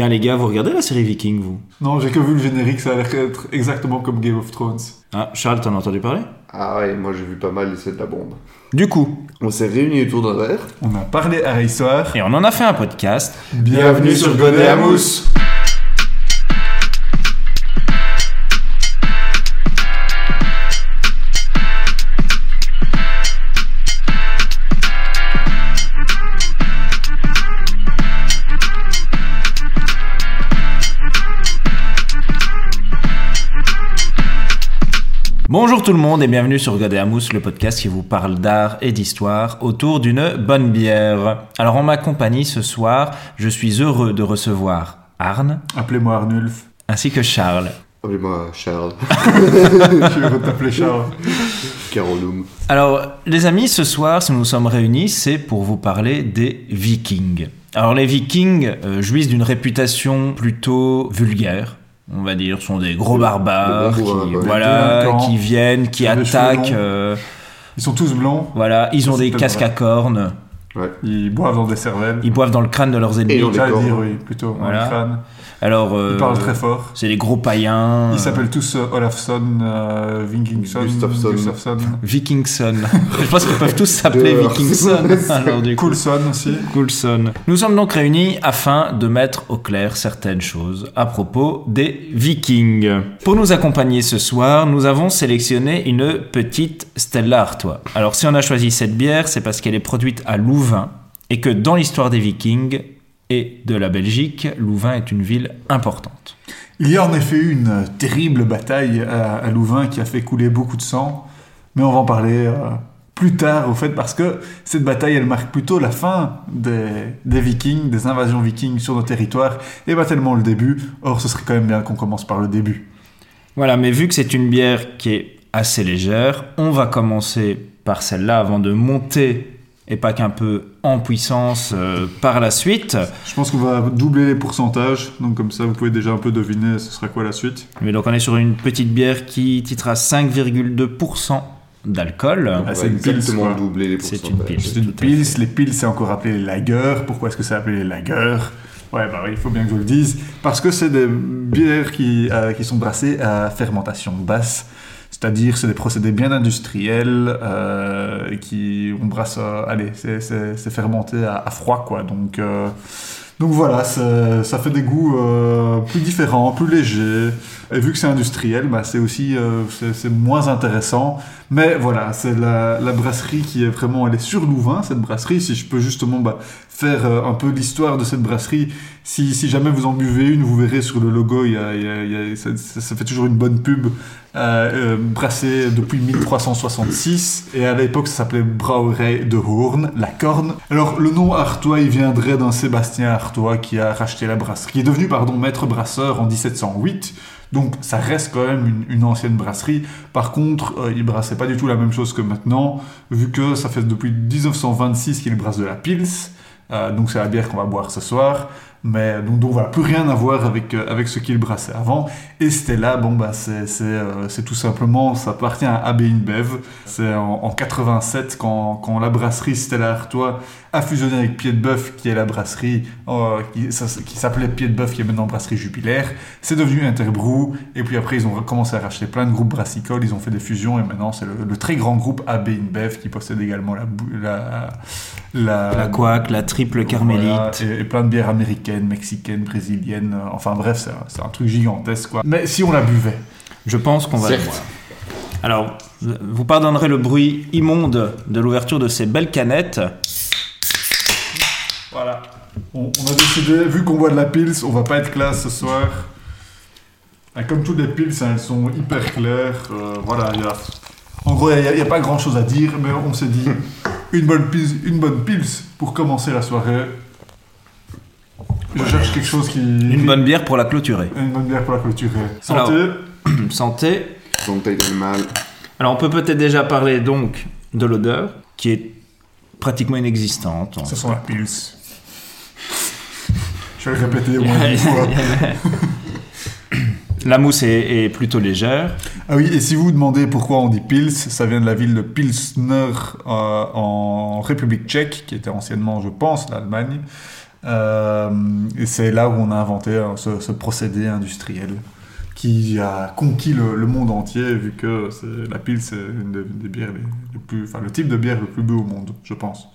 Tiens les gars, vous regardez la série Viking vous Non, j'ai que vu le générique, ça a l'air d'être exactement comme Game of Thrones. Ah, Charles, t'en as entendu parler? Ah ouais, moi j'ai vu pas mal et c'est de la bombe. Du coup, On s'est réunis autour d'un verre. On a parlé à histoire. et on en a fait un podcast. Bienvenue sur Godet à Mousse. Bonjour tout le monde et bienvenue sur Mousse, le podcast qui vous parle d'art et d'histoire autour d'une bonne bière. Alors en ma compagnie ce soir, je suis heureux de recevoir Arne Appelez-moi Arnulf. ainsi que Charles. Appelez-moi Charles. Je de t'appeler Charles. Carolum. Alors les amis, ce soir, si nous nous sommes réunis, c'est pour vous parler des Vikings. Alors les Vikings euh, jouissent d'une réputation plutôt vulgaire. On va dire, Ce sont des gros barbares qui, ouais. voilà, qui viennent, qui attaquent. euh, Ils sont tous blancs. voilà, ils ont des casques vrai. à cornes. Ils boivent dans des cervelles. Ils boivent dans le crâne de leurs ennemis. Et dans les cornes. dire, oui, plutôt. dans Voilà. le crâne. Alors, euh, Ils parlent très fort. c'est des gros païens. Ils euh, s'appellent tous euh, Olafsson, euh, Vinkingsson, Gustafsson. Gustafsson. Vikingson. Je pense qu'ils peuvent tous s'appeler. Alors, du coup, Coulson aussi. Coulson. Nous sommes donc réunis afin de mettre au clair certaines choses à propos des Vikings. Pour nous accompagner ce soir, nous avons sélectionné une petite Stella Artois. Alors, si on a choisi cette bière, c'est parce qu'elle est produite à Louvain et que dans l'histoire des Vikings et de la Belgique, Louvain est une ville importante. Il y a en effet eu une terrible bataille à, Louvain qui a fait couler beaucoup de sang, mais on va en parler euh, plus tard au fait parce que cette bataille elle marque plutôt la fin des, des Vikings, des invasions vikings sur nos territoires et pas tellement le début. Or ce serait quand même bien qu'on commence par le début. Voilà, mais vu que c'est une bière qui est assez légère, on va commencer par celle-là avant de monter et pas qu'un peu en puissance euh, par la suite. Je pense qu'on va doubler les pourcentages, donc comme ça vous pouvez déjà un peu deviner ce sera quoi la suite. Mais donc on est sur une petite bière qui titrera 5,2% d'alcool. Ah, c'est une pils, doubler les C'est une pils. C'est une pils, les pils c'est encore appelé les lagers. Pourquoi est-ce que c'est appelé les lagers? Ouais, bah oui, il faut bien que je vous le dise. Parce que c'est des bières qui, euh, qui sont brassées à fermentation basse. C'est-à-dire, c'est des procédés bien industriels euh, qui on brasse. euh, allez, c'est- fermenté à, froid, quoi. Donc, euh, donc voilà, ça fait des goûts plus différents, plus légers. Et vu que c'est industriel, bah, c'est aussi c'est moins intéressant. Mais voilà, c'est la, la brasserie qui est vraiment, elle est sur Louvain, cette brasserie. Si je peux justement bah, faire euh, un peu l'histoire de cette brasserie, si, jamais vous en buvez une, vous verrez sur le logo, ça, fait toujours une bonne pub. Euh, euh, brassée depuis 1366 et à l'époque ça s'appelait Brouwerij de Hoorn, la corne. Alors le nom Artois il viendrait d'un Sébastien Artois qui a racheté la brasserie, qui est devenu pardon maître brasseur en 1708. Donc ça reste quand même une, ancienne brasserie. Par contre, euh, il brassait pas du tout la même chose que maintenant, vu que ça fait depuis 1926 qu'il brasse de la Pils. Euh, donc c'est la bière qu'on va boire ce soir. Mais donc, donc voilà, plus rien à voir avec, euh, avec ce qu'il brassait avant. Et Stella, bon bah euh, c'est tout simplement, ça appartient à AB InBev. C'est en, en 87 quand, quand la brasserie Stella Artois a fusionné avec Pied de Bœuf, qui est la brasserie qui, s'appelait Pied de Bœuf, qui est maintenant brasserie Jupiler. C'est devenu Interbrew. Et puis après, ils ont commencé à racheter plein de groupes brassicoles. Ils ont fait des fusions. Et maintenant, c'est le, très grand groupe AB InBev qui possède également la, la, La couac, la triple carmélite. voilà, et, et plein de bières américaines, mexicaines, brésiliennes. euh, enfin bref, c'est un, truc gigantesque. Quoi. Mais si on la buvait, Je pense qu'on va Certes. voir. Alors, vous pardonnerez le bruit immonde de l'ouverture de ces belles canettes. voilà. On, on a décidé, vu qu'on boit de la pils, on va pas être classe ce soir. Et comme toutes les pils, hein, elles sont hyper claires. euh, voilà, il y a- en gros, il n'y a, pas grand chose à dire, mais on s'est dit une bonne pils, une bonne pils pour commencer la soirée. Je cherche quelque chose qui. Une bonne bière pour la clôturer. Une bonne bière pour la clôturer. Santé. Santé. Santé d'animal. Alors, on peut peut-être déjà parler donc de l'odeur, qui est pratiquement inexistante. Ça sent la pils. Je vais le répéter au moins une fois. La mousse est, est plutôt légère. Ah oui, et si vous vous demandez pourquoi on dit Pils, ça vient de la ville de Pilsner euh, en République tchèque, qui était anciennement, je pense, l'Allemagne. Euh, et c'est là où on a inventé hein, ce, ce procédé industriel qui a conquis le, le monde entier, vu que la pile, c'est une des, des bières les, les plus, enfin, le type de bière le plus beau au monde, je pense.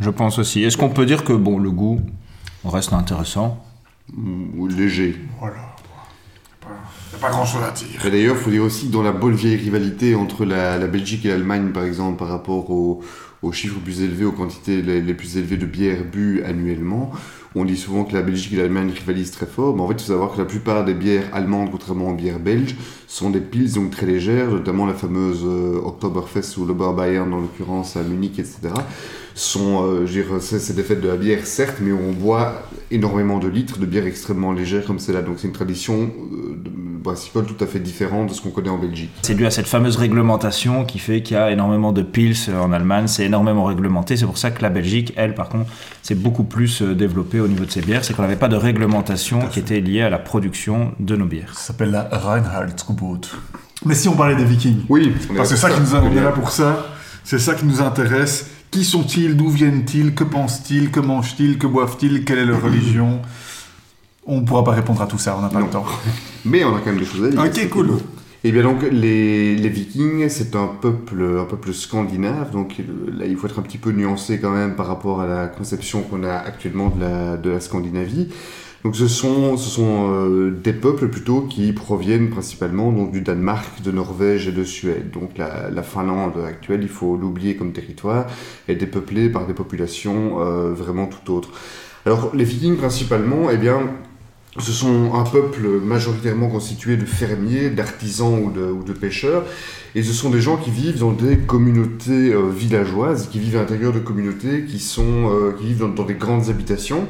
Je pense aussi. Est-ce qu'on peut dire que bon, le goût reste intéressant? Ou léger. Voilà. Pas grand chose à dire. Et d'ailleurs, il faut dire aussi que dans la bonne vieille rivalité entre la, Belgique et l'Allemagne, par exemple, par rapport aux, aux chiffres plus élevés, aux quantités les, plus élevées de bières bues annuellement, on dit souvent que la Belgique et l'Allemagne rivalisent très fort, mais en fait, il faut savoir que la plupart des bières allemandes, contrairement aux bières belges, sont des pils donc très légères, notamment la fameuse euh, Oktoberfest ou le Bar Bayern, dans l'occurrence à Munich, etc. Sont, euh, c'est des fêtes de la bière, certes, mais on boit énormément de litres de bière extrêmement légère comme celle-là. Donc c'est une tradition euh, brassicole tout à fait différente de ce qu'on connaît en Belgique. C'est dû à cette fameuse réglementation qui fait qu'il y a énormément de pils en Allemagne, c'est énormément réglementé. C'est pour ça que la Belgique, elle, par contre, c'est beaucoup plus euh, développée au niveau de ses bières. C'est qu'on n'avait pas de réglementation qui était liée à la production de nos bières. Ça s'appelle la Reinheitsgebot. Mais si on parlait des Vikings, Oui, parce que ça pour qui nous on est là pour ça, c'est ça qui nous intéresse. Qui sont-ils? D'où viennent-ils? Que pensent-ils? Que mangent-ils? Que boivent-ils? Quelle est leur religion? On ne pourra pas répondre à tout ça, on n'a pas Non. le temps. Mais on a quand même des choses à dire. Ok, cool. Et bien donc les, les Vikings, c'est un peuple, un peuple scandinave, donc là il faut être un petit peu nuancé quand même par rapport à la conception qu'on a actuellement de la, de la Scandinavie. Donc ce sont, ce sont euh, des peuples plutôt qui proviennent principalement donc, du Danemark, de Norvège et de Suède. Donc la, la Finlande actuelle, il faut l'oublier comme territoire, est dépeuplée par des populations euh, vraiment tout autres. Alors les Vikings principalement, eh bien ce sont un peuple majoritairement constitué de fermiers, d'artisans ou de, pêcheurs, et ce sont des gens qui vivent dans des communautés euh, villageoises, qui vivent à l'intérieur de communautés qui, sont, euh, qui vivent dans des grandes habitations.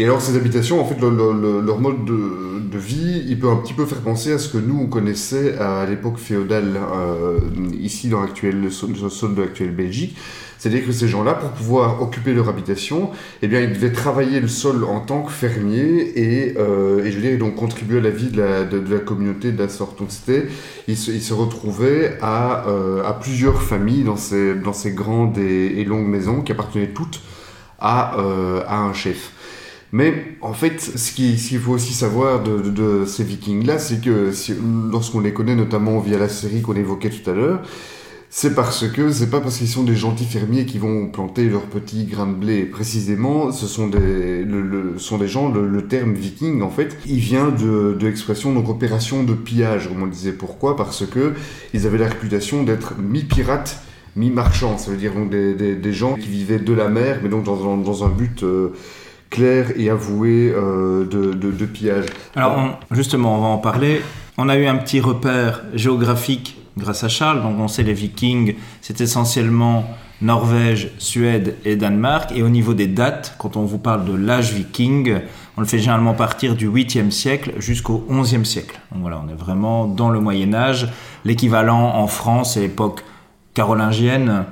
Et alors ces habitations, en fait, le- le- le- leur mode de, vie, il peut un petit peu faire penser à ce que nous, on connaissait à l'époque féodale, euh, ici dans l'actuel, le sol le sol de l'actuelle Belgique. C'est-à-dire que ces gens-là, pour pouvoir occuper leur habitation, eh bien, ils devaient travailler le sol en tant que fermiers et, euh, et je veux dire, donc contribuer à la vie de la, communauté de la sorte. Donc c'était, ils se, retrouvaient à, euh, à plusieurs familles dans ces, dans ces grandes et, longues maisons qui appartenaient toutes à, euh, à un chef. Mais en fait, ce qui- ce qu'il faut aussi savoir de, ces vikings-là, c'est que lorsqu'on les connaît, notamment via la série qu'on évoquait tout à l'heure, c'est parce que c'est pas parce qu'ils sont des gentils fermiers qui vont planter leurs petits grains de blé. Précisément, ce sont des, sont des gens, le, terme viking, en fait, il vient de, de l'expression, donc opération de pillage, comme on le disait. Pourquoi? Parce que ils avaient la réputation d'être mi-pirates, mi-marchands. Ça veut dire donc des, des- gens qui vivaient de la mer, mais donc dans, dans- dans un but euh, clair et avoué euh, de, pillage. Alors, justement, on va en parler. On a eu un petit repère géographique grâce à Charles. Donc, on sait les Vikings, c'est essentiellement Norvège, Suède et Danemark. Et au niveau des dates, quand on vous parle de l'âge viking, on le fait généralement partir du 8e siècle jusqu'au 11e siècle. Donc voilà, on est vraiment dans le Moyen Âge. L'équivalent en France, c'est l'époque carolingienne,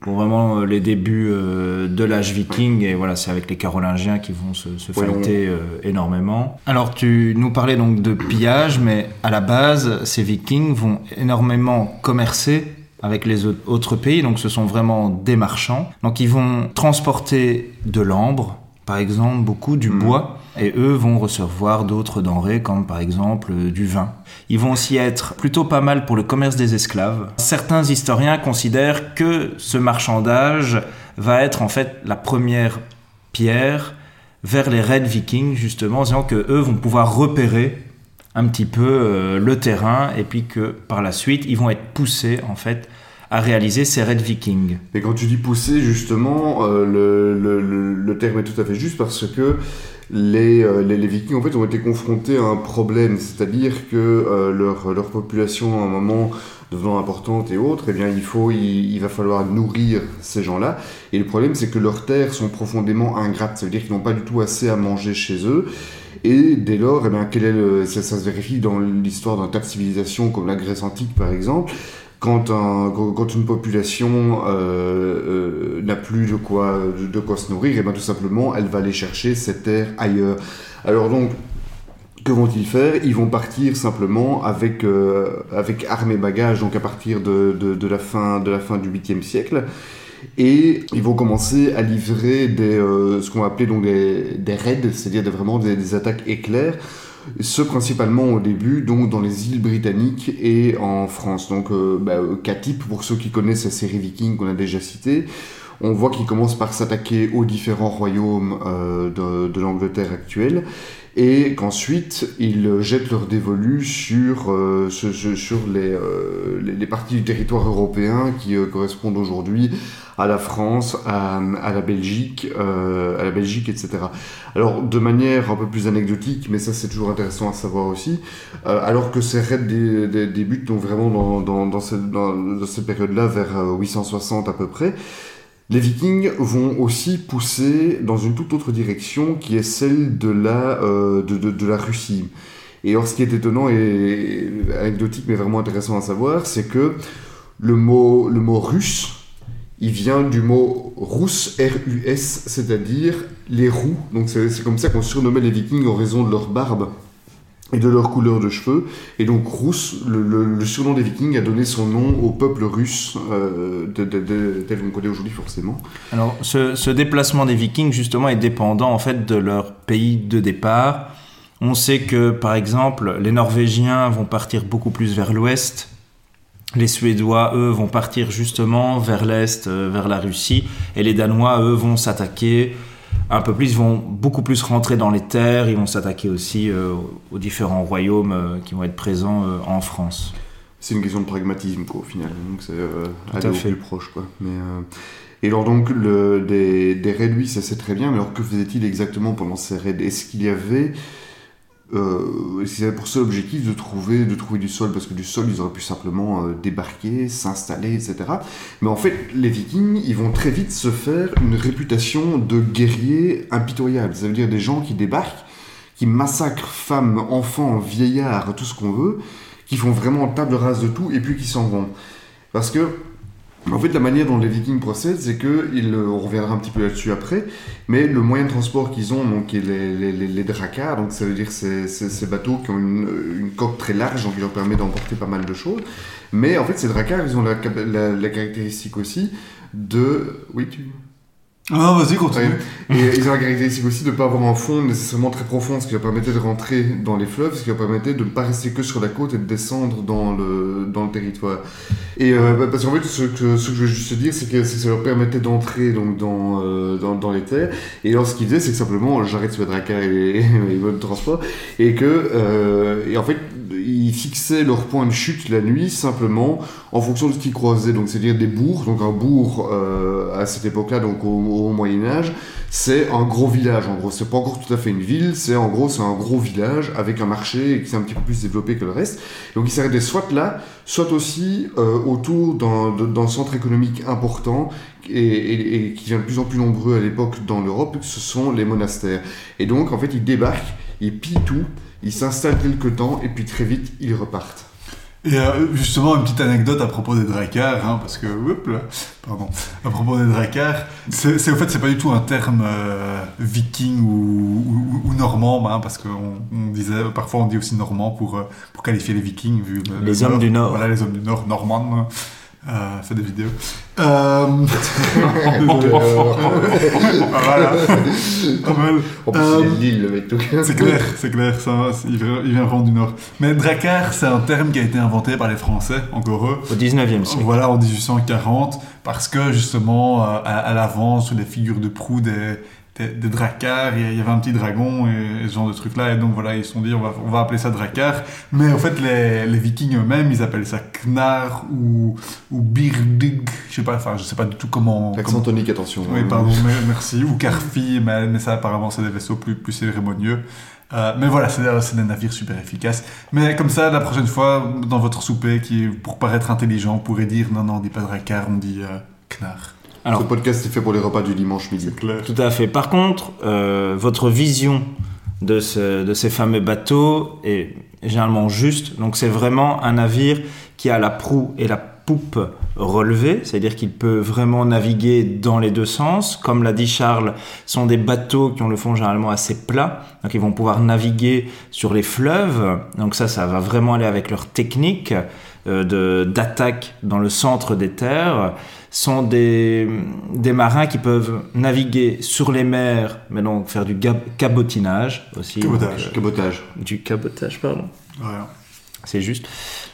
pour vraiment euh, les débuts euh, de l'âge viking. Et voilà, c'est avec les Carolingiens qui vont se, se Ouais, on- fighter euh, énormément. Alors, tu nous parlais donc de pillage, mais à la base, ces vikings vont énormément commercer avec les au- autres pays, donc ce sont vraiment des marchands. Donc ils vont transporter de l'ambre, par exemple, beaucoup du Mhm. bois, et eux vont recevoir d'autres denrées, comme par exemple euh, du vin. Ils vont aussi être plutôt pas mal pour le commerce des esclaves. Certains historiens considèrent que ce marchandage va être en fait la première pierre vers les raids vikings, justement, en disant que eux vont pouvoir repérer un petit peu euh, le terrain et puis que par la suite ils vont être poussés en fait à réaliser ces raids vikings. Et quand tu dis pousser, justement, euh, le, terme est tout à fait juste parce que les, euh, les, les Vikings en fait, ont été confrontés à un problème, c'est-à-dire que euh, leur, leur population, à un moment devenant importante et autres, eh bien, il, faut, il, va falloir nourrir ces gens-là. Et le problème, c'est que leurs terres sont profondément ingrates, ça veut dire qu'ils n'ont pas du tout assez à manger chez eux. Et dès lors, eh bien, quel est ça, ça se vérifie dans l'histoire d'un tas de civilisations comme la Grèce antique, par exemple quand, un- quand quand une population euh, euh, n'a plus de quoi, de, quoi se nourrir, et bien tout simplement, elle va aller chercher ses terres ailleurs. Alors donc, que vont-ils faire? Ils vont partir simplement avec, euh, avec armes et bagages, donc à partir de, de, la, fin, de la fin du 8e siècle. Et ils vont commencer à livrer des, ce qu'on va appeler donc des, des raids, c'est-à-dire vraiment des, des attaques éclairs. Ce principalement au début, donc dans les îles britanniques et en France. Donc, euh, bah, euh, pour ceux qui connaissent la série Viking qu'on a déjà citée, on voit qu'ils commencent par s'attaquer aux différents royaumes euh, de, l'Angleterre actuelle et qu'ensuite ils jettent leur dévolu sur, euh, les, les, parties du territoire européen qui correspondent aujourd'hui à la France, à, la Belgique, euh, à la Belgique, etc. Alors de manière un peu plus anecdotique, mais ça c'est toujours intéressant à savoir aussi, euh, alors que ces raids dé- dé- débutent donc vraiment dans, cette, période-là vers euh, 860 à peu près, les Vikings vont aussi pousser dans une toute autre direction qui est celle de la, euh, de la Russie. Et alors, ce qui est étonnant et anecdotique, mais vraiment intéressant à savoir, c'est que le mot, le mot russe, il vient du mot russe, R-U-S, c'est-à-dire les roux. Donc, c'est comme ça qu'on surnommait les Vikings en raison de leur barbe et de leur couleur de cheveux. Et donc, russe, le, surnom des Vikings a donné son nom au peuple russe, euh, de- tel qu'on connaît aujourd'hui, forcément. Alors, ce, ce déplacement des Vikings, justement, est dépendant, en fait, de leur pays de départ. On sait que, par exemple, les Norvégiens vont partir beaucoup plus vers l'ouest. Les Suédois, eux, vont partir justement vers l'est, euh, vers la Russie. Et les Danois, eux, vont s'attaquer un peu plus, ils vont beaucoup plus rentrer dans les terres. Ils vont s'attaquer aussi euh, aux différents royaumes euh, qui vont être présents euh, en France. C'est une question de pragmatisme, quoi, au final. Donc, c'est aller à au fait. plus proche, quoi. Mais, Et alors, donc, le, des, des raids, lui, ça c'est très bien, mais alors que faisait-il exactement pendant ces raids? Est-ce qu'il y avait. Euh, y avait pour seul objectif de trouver, de trouver du sol Parce que du sol, ils auraient pu simplement euh, débarquer, s'installer, etc. Mais en fait, les Vikings, ils vont très vite se faire une réputation de guerriers impitoyables. Ça veut dire des gens qui débarquent, qui massacrent femmes, enfants, vieillards, tout ce qu'on veut, qui font vraiment table rase de tout et puis qui s'en vont. Parce que, en fait, la manière dont les Vikings procèdent, c'est que, ils, euh, on reviendra un petit peu là-dessus après, mais le moyen de transport qu'ils ont, donc, les, les, les, les dracars, donc ça veut dire ces, bateaux qui ont une, une coque très large, donc qui leur permet d'emporter pas mal de choses. Mais en fait, ces dracars, ils ont la, la caractéristique aussi de. Oui, tu. Ah, vas-y, continue. Et ils ont la caractéristique aussi de ne pas avoir un fond nécessairement très profond, ce qui leur permettait de rentrer dans les fleuves, ce qui leur permettait de ne pas rester que sur la côte et de descendre dans le, dans le territoire. Et euh, bah, parce qu'en fait, ce que, ce que je veux juste dire, c'est que, ça leur permettait d'entrer donc, dans, euh, dans, dans les terres. Et alors, ce qu'ils disaient, c'est que simplement, j'arrête sur les dracars et les, les transport, et que, euh, et en fait, ils fixaient leur point de chute la nuit simplement en fonction de ce qu'ils croisaient. Donc, c'est-à-dire des bourgs. Donc, un bourg euh, à cette époque-là, donc au, au Moyen Âge, c'est un gros village. En gros, c'est pas encore tout à fait une ville. C'est en gros, c'est un gros village avec un marché qui s'est un petit peu plus développé que le reste. Donc, ils s'arrêtaient soit là, soit aussi euh, autour d'un centre économique important et, et- et qui devient de plus en plus nombreux à l'époque dans l'Europe. Ce sont les monastères. Et donc, en fait, ils débarquent, ils pillent tout. Ils s'installent quelque temps et puis très vite ils repartent. Et euh, justement, une petite anecdote à propos des dracars, hein, parce que, là, pardon, à propos des dracars, c'est au fait, c'est pas du tout un terme euh, viking ou, ou, ou normand, hein, parce qu'on on disait, parfois on dit aussi normand pour, euh, pour qualifier les vikings, vu le- Les le hommes du Nord. Voilà, les hommes du Nord, normand, euh, fait des vidéos. Euh... voilà, pas mal. En plus, Euh, il est de Lille, le mec. C'est clair, c'est clair, ça, c'est- il vient, il vient vraiment du Nord. Mais dracar, c'est un terme qui a été inventé par les Français, encore eux. Au 19e siècle. Voilà, en 1840, parce que justement, euh, à, à l'avant, sur les figures de proue des, des, des dracars, il y avait un petit dragon et, et ce genre de trucs-là, et donc voilà, ils se sont dit, on va, on va appeler ça dracar. Mais en fait, les, les vikings eux-mêmes, ils appellent ça knar ou, ou birdig, je sais pas, enfin, je sais pas du tout comment... L'accent comment- tonique, attention. oui, hein. pardon, mais- merci. Ou Carfi, mais, mais ça apparemment c'est des vaisseaux plus, plus cérémonieux. Euh, mais voilà, c'est c'est des navires super efficaces. Mais comme ça, la prochaine fois, dans votre souper, qui, pour paraître intelligent, vous pourrez dire non, non, on dit pas dracar, on dit euh, knar. Alors- Ce podcast est fait pour les repas du dimanche midi. Clair. Tout à fait. Par contre, euh, votre vision de, ce- de ces fameux bateaux est généralement juste. Donc c'est vraiment un navire qui a la proue et la poupe relevée, c'est-à-dire qu'il peut vraiment naviguer dans les deux sens. Comme l'a dit Charles, ce sont des bateaux qui ont le fond généralement assez plat, donc ils vont pouvoir naviguer sur les fleuves. Donc ça, ça va vraiment aller avec leur technique d'attaque dans le centre des terres sont des, des marins qui peuvent naviguer sur les mers, mais donc faire du cabotinage aussi. Cabotage. Donc, euh, cabotage. Du cabotage, pardon. C'est juste. De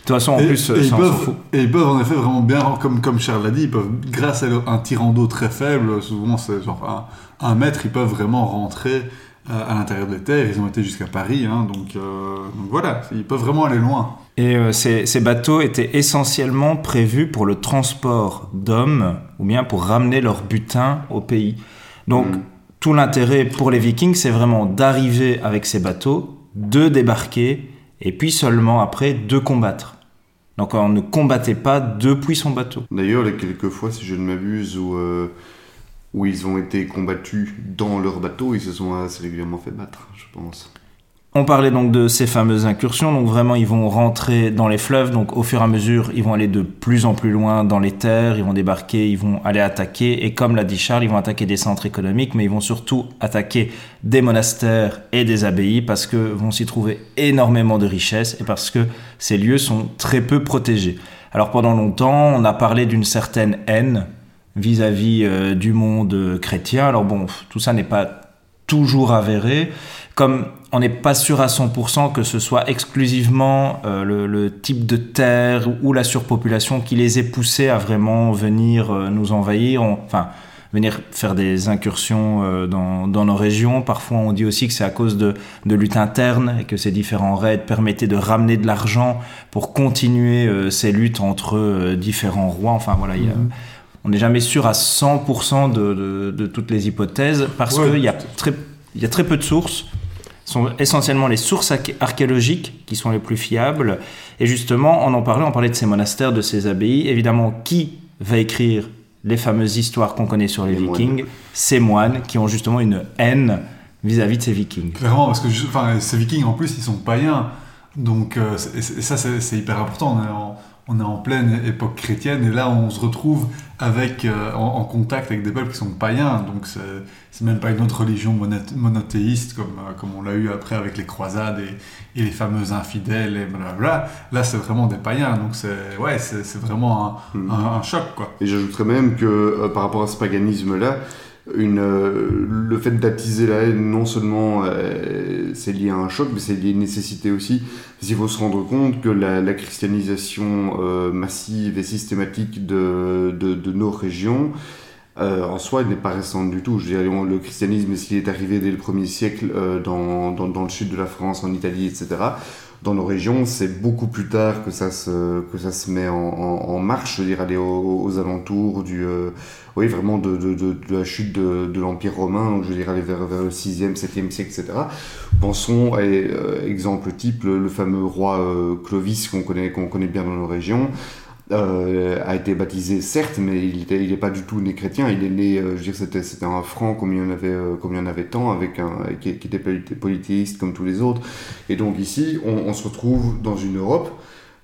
toute façon, en et, plus, et ils peuvent, et ils peuvent en effet vraiment bien, comme, comme Charles l'a dit, ils peuvent, grâce à un tirant d'eau très faible, souvent c'est genre un, un mètre, ils peuvent vraiment rentrer euh, à l'intérieur des terres. Ils ont été jusqu'à Paris, hein, donc, euh, donc voilà, ils peuvent vraiment aller loin. Et euh, ces, ces bateaux étaient essentiellement prévus pour le transport d'hommes ou bien pour ramener leur butin au pays. Donc, Mhm. tout l'intérêt pour les Vikings, c'est vraiment d'arriver avec ces bateaux, de débarquer et puis seulement après de combattre. Donc, on ne combattait pas depuis son bateau. D'ailleurs, les quelques fois, si je ne m'abuse, où, euh, où ils ont été combattus dans leur bateau, ils se sont assez régulièrement fait battre, je pense. On parlait donc de ces fameuses incursions, donc vraiment ils vont rentrer dans les fleuves, donc au fur et à mesure ils vont aller de plus en plus loin dans les terres, ils vont débarquer, ils vont aller attaquer, et comme l'a dit Charles, ils vont attaquer des centres économiques, mais ils vont surtout attaquer des monastères et des abbayes parce que vont s'y trouver énormément de richesses et parce que ces lieux sont très peu protégés. Alors pendant longtemps, on a parlé d'une certaine haine vis-à-vis euh, du monde euh, chrétien. Alors bon, tout ça n'est pas toujours avéré. Comme on n'est pas sûr à 100% que ce soit exclusivement euh, le, type de terre ou la surpopulation qui les ait poussés à vraiment venir euh, nous envahir, enfin venir faire des incursions euh, dans, nos régions. Parfois on dit aussi que c'est à cause de, luttes internes et que ces différents raids permettaient de ramener de l'argent pour continuer ces luttes entre différents rois. Enfin voilà, il y a- Mhm. On n'est jamais sûr à 100% de, de, de toutes les hypothèses parce Ouais. qu'il y, a très- il y a très peu de sources. Ce sont essentiellement les sources arché- archéologiques qui sont les plus fiables. Et justement, on en parlait, on parlait de ces monastères, de ces abbayes. Évidemment, qui va écrire les fameuses histoires qu'on connaît sur les, Les moines. vikings? Ces moines qui ont justement une haine vis-à-vis de ces vikings. Clairement, parce que enfin, ces vikings, en plus, ils sont païens. Donc, euh, et et ça, c'est c'est hyper important. On est, en, on est en pleine époque chrétienne, et là, on se retrouve avec, euh, en, en contact avec des peuples qui sont païens. Donc, c'est même pas une autre religion monothéiste, comme, euh, comme on l'a eu après avec les croisades et, et les fameux infidèles, et blablabla. Là, c'est vraiment des païens. Donc, c'est ouais, vraiment un, un- un choc, quoi. Et j'ajouterais même que euh, par rapport à ce paganisme-là, euh, le fait d'attiser la haine, non seulement euh, c'est lié à un choc, mais c'est lié à une nécessité aussi. Parce qu'il faut se rendre compte que la, christianisation euh, massive et systématique de, de, nos régions, en soi, n'est pas récente du tout. Je on- le christianisme, s'il est arrivé dès le premier siècle dans, dans, dans le sud de la France, en Italie, etc., dans nos régions, c'est beaucoup plus tard que ça se, que ça se met en, en, en marche, je veux dire, aller aux, aux alentours du, euh, oui, vraiment de, de, de, de la chute de, l'Empire romain, donc je veux dire, aller vers, vers le 6e, 7e siècle, etc. Pensons, à euh, exemple type, le, le fameux roi euh, Clovis qu'on connaît, qu'on connaît bien dans nos régions, euh, a été baptisé certes, mais il n'est pas du tout né chrétien. Il est né, euh, je veux dire, c'était un franc comme il y en avait, euh, comme il y en avait tant, avec un qui, était polythé- polythéiste comme tous les autres. Et donc ici, on se retrouve dans une Europe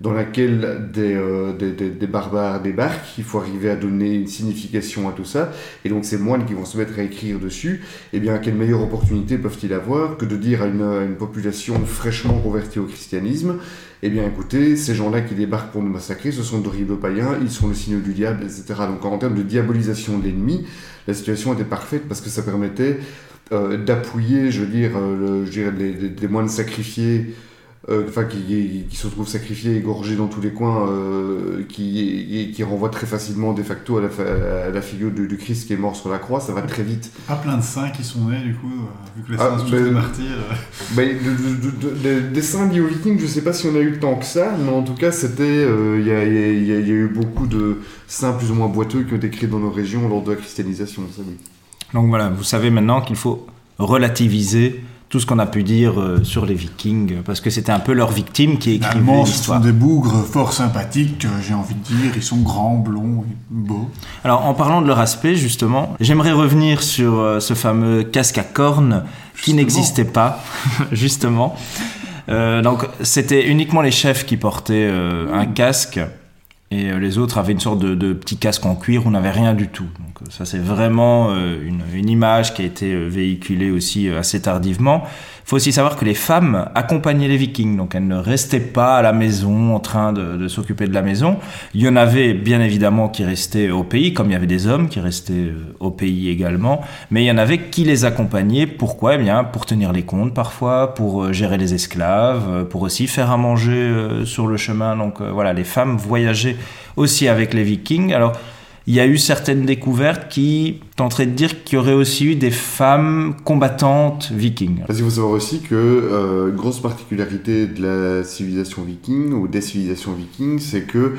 dans laquelle des, euh, des, des, barbares débarquent. Il faut arriver à donner une signification à tout ça. Et donc ces moines qui vont se mettre à écrire dessus, eh bien, quelle meilleure opportunité peuvent-ils avoir que de dire à une, à une population fraîchement convertie au christianisme eh bien écoutez, ces gens-là qui débarquent pour nous massacrer, ce sont d'horribles païens, ils sont le signe du diable, etc. Donc en termes de diabolisation de l'ennemi, la situation était parfaite parce que ça permettait euh, d'appuyer, je veux dire, euh, je les, les- moines sacrifiés, enfin qui, qui- qui se retrouvent sacrifiés, égorgés dans tous les coins, euh, qui, qui renvoient très facilement de facto à la, fa- à la figure du, du Christ qui est mort sur la croix, ça va très vite. Pas plein de saints qui sont nés, du coup, euh, vu que les Ah, saints sont ben- tous des martyrs. euh. Ben, de- de- de- de- des saints liés aux vikings, je sais pas si on a eu tant que ça, mais en tout cas, c'était, euh, il y, a, il y a- il y a- il y a eu beaucoup de saints plus ou moins boiteux qui ont été créés dans nos régions lors de la christianisation, ça oui. Donc voilà, vous savez maintenant qu'il faut relativiser tout ce qu'on a pu dire euh, sur les vikings, parce que c'était un peu leur victime qui écrivait Finalement, ce sont l'histoire. des bougres fort sympathiques, euh, j'ai envie de dire. Ils sont grands, blonds, et beaux. Alors en parlant de leur aspect, justement, j'aimerais revenir sur euh, ce fameux casque à cornes qui n'existait pas, justement. Euh, donc c'était uniquement les chefs qui portaient euh, un casque et euh, les autres avaient une sorte de, petit casque en cuir où on n'avait rien du tout. Donc euh, ça c'est vraiment euh, une, image qui a été véhiculée aussi assez tardivement. Faut aussi savoir que les femmes accompagnaient les vikings, donc elles ne restaient pas à la maison en train de, s'occuper de la maison. Il y en avait bien évidemment qui restaient au pays, comme il y avait des hommes qui restaient euh, au pays également, mais il y en avait qui les accompagnaient. Pourquoi? Eh bien pour tenir les comptes parfois, pour euh, gérer les esclaves, euh, pour aussi faire à manger sur le chemin. Donc voilà, les femmes voyageaient aussi avec les vikings. Alors il y a eu certaines découvertes qui tenteraient de dire qu'il y aurait aussi eu des femmes combattantes vikings. Parce qu'il faut savoir aussi que euh, grosse particularité de la civilisation viking ou des civilisations vikings, c'est que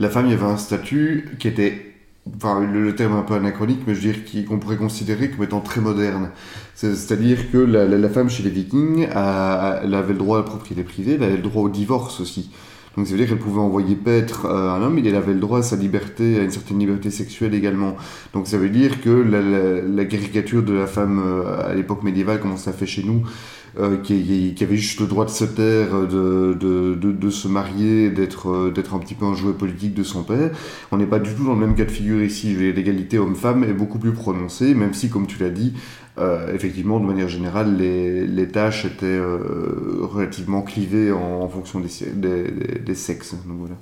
la femme, y avait un statut qui était, enfin le, terme est un peu anachronique, mais je veux dire qu'on pourrait considérer comme étant très moderne. C'est- C'est-à-dire que la, femme chez les vikings, elle avait le droit à la propriété privée, elle avait le droit au divorce aussi. Donc ça veut dire qu'elle pouvait envoyer paître euh, un homme, elle avait le droit à sa liberté, à une certaine liberté sexuelle également. Donc ça veut dire que la, la- caricature de la femme euh, à l'époque médiévale, comme on ça fait chez nous, euh, qui, avait juste le droit de se taire, de, de, de, de se marier, d'être d'être un petit peu un jouet politique de son père. On n'est pas du tout dans le même cas de figure ici. L'égalité homme-femme est beaucoup plus prononcée, même si, comme tu l'as dit, euh, effectivement, de manière générale, les, les tâches étaient euh, relativement clivées en, fonction des, des, sexes.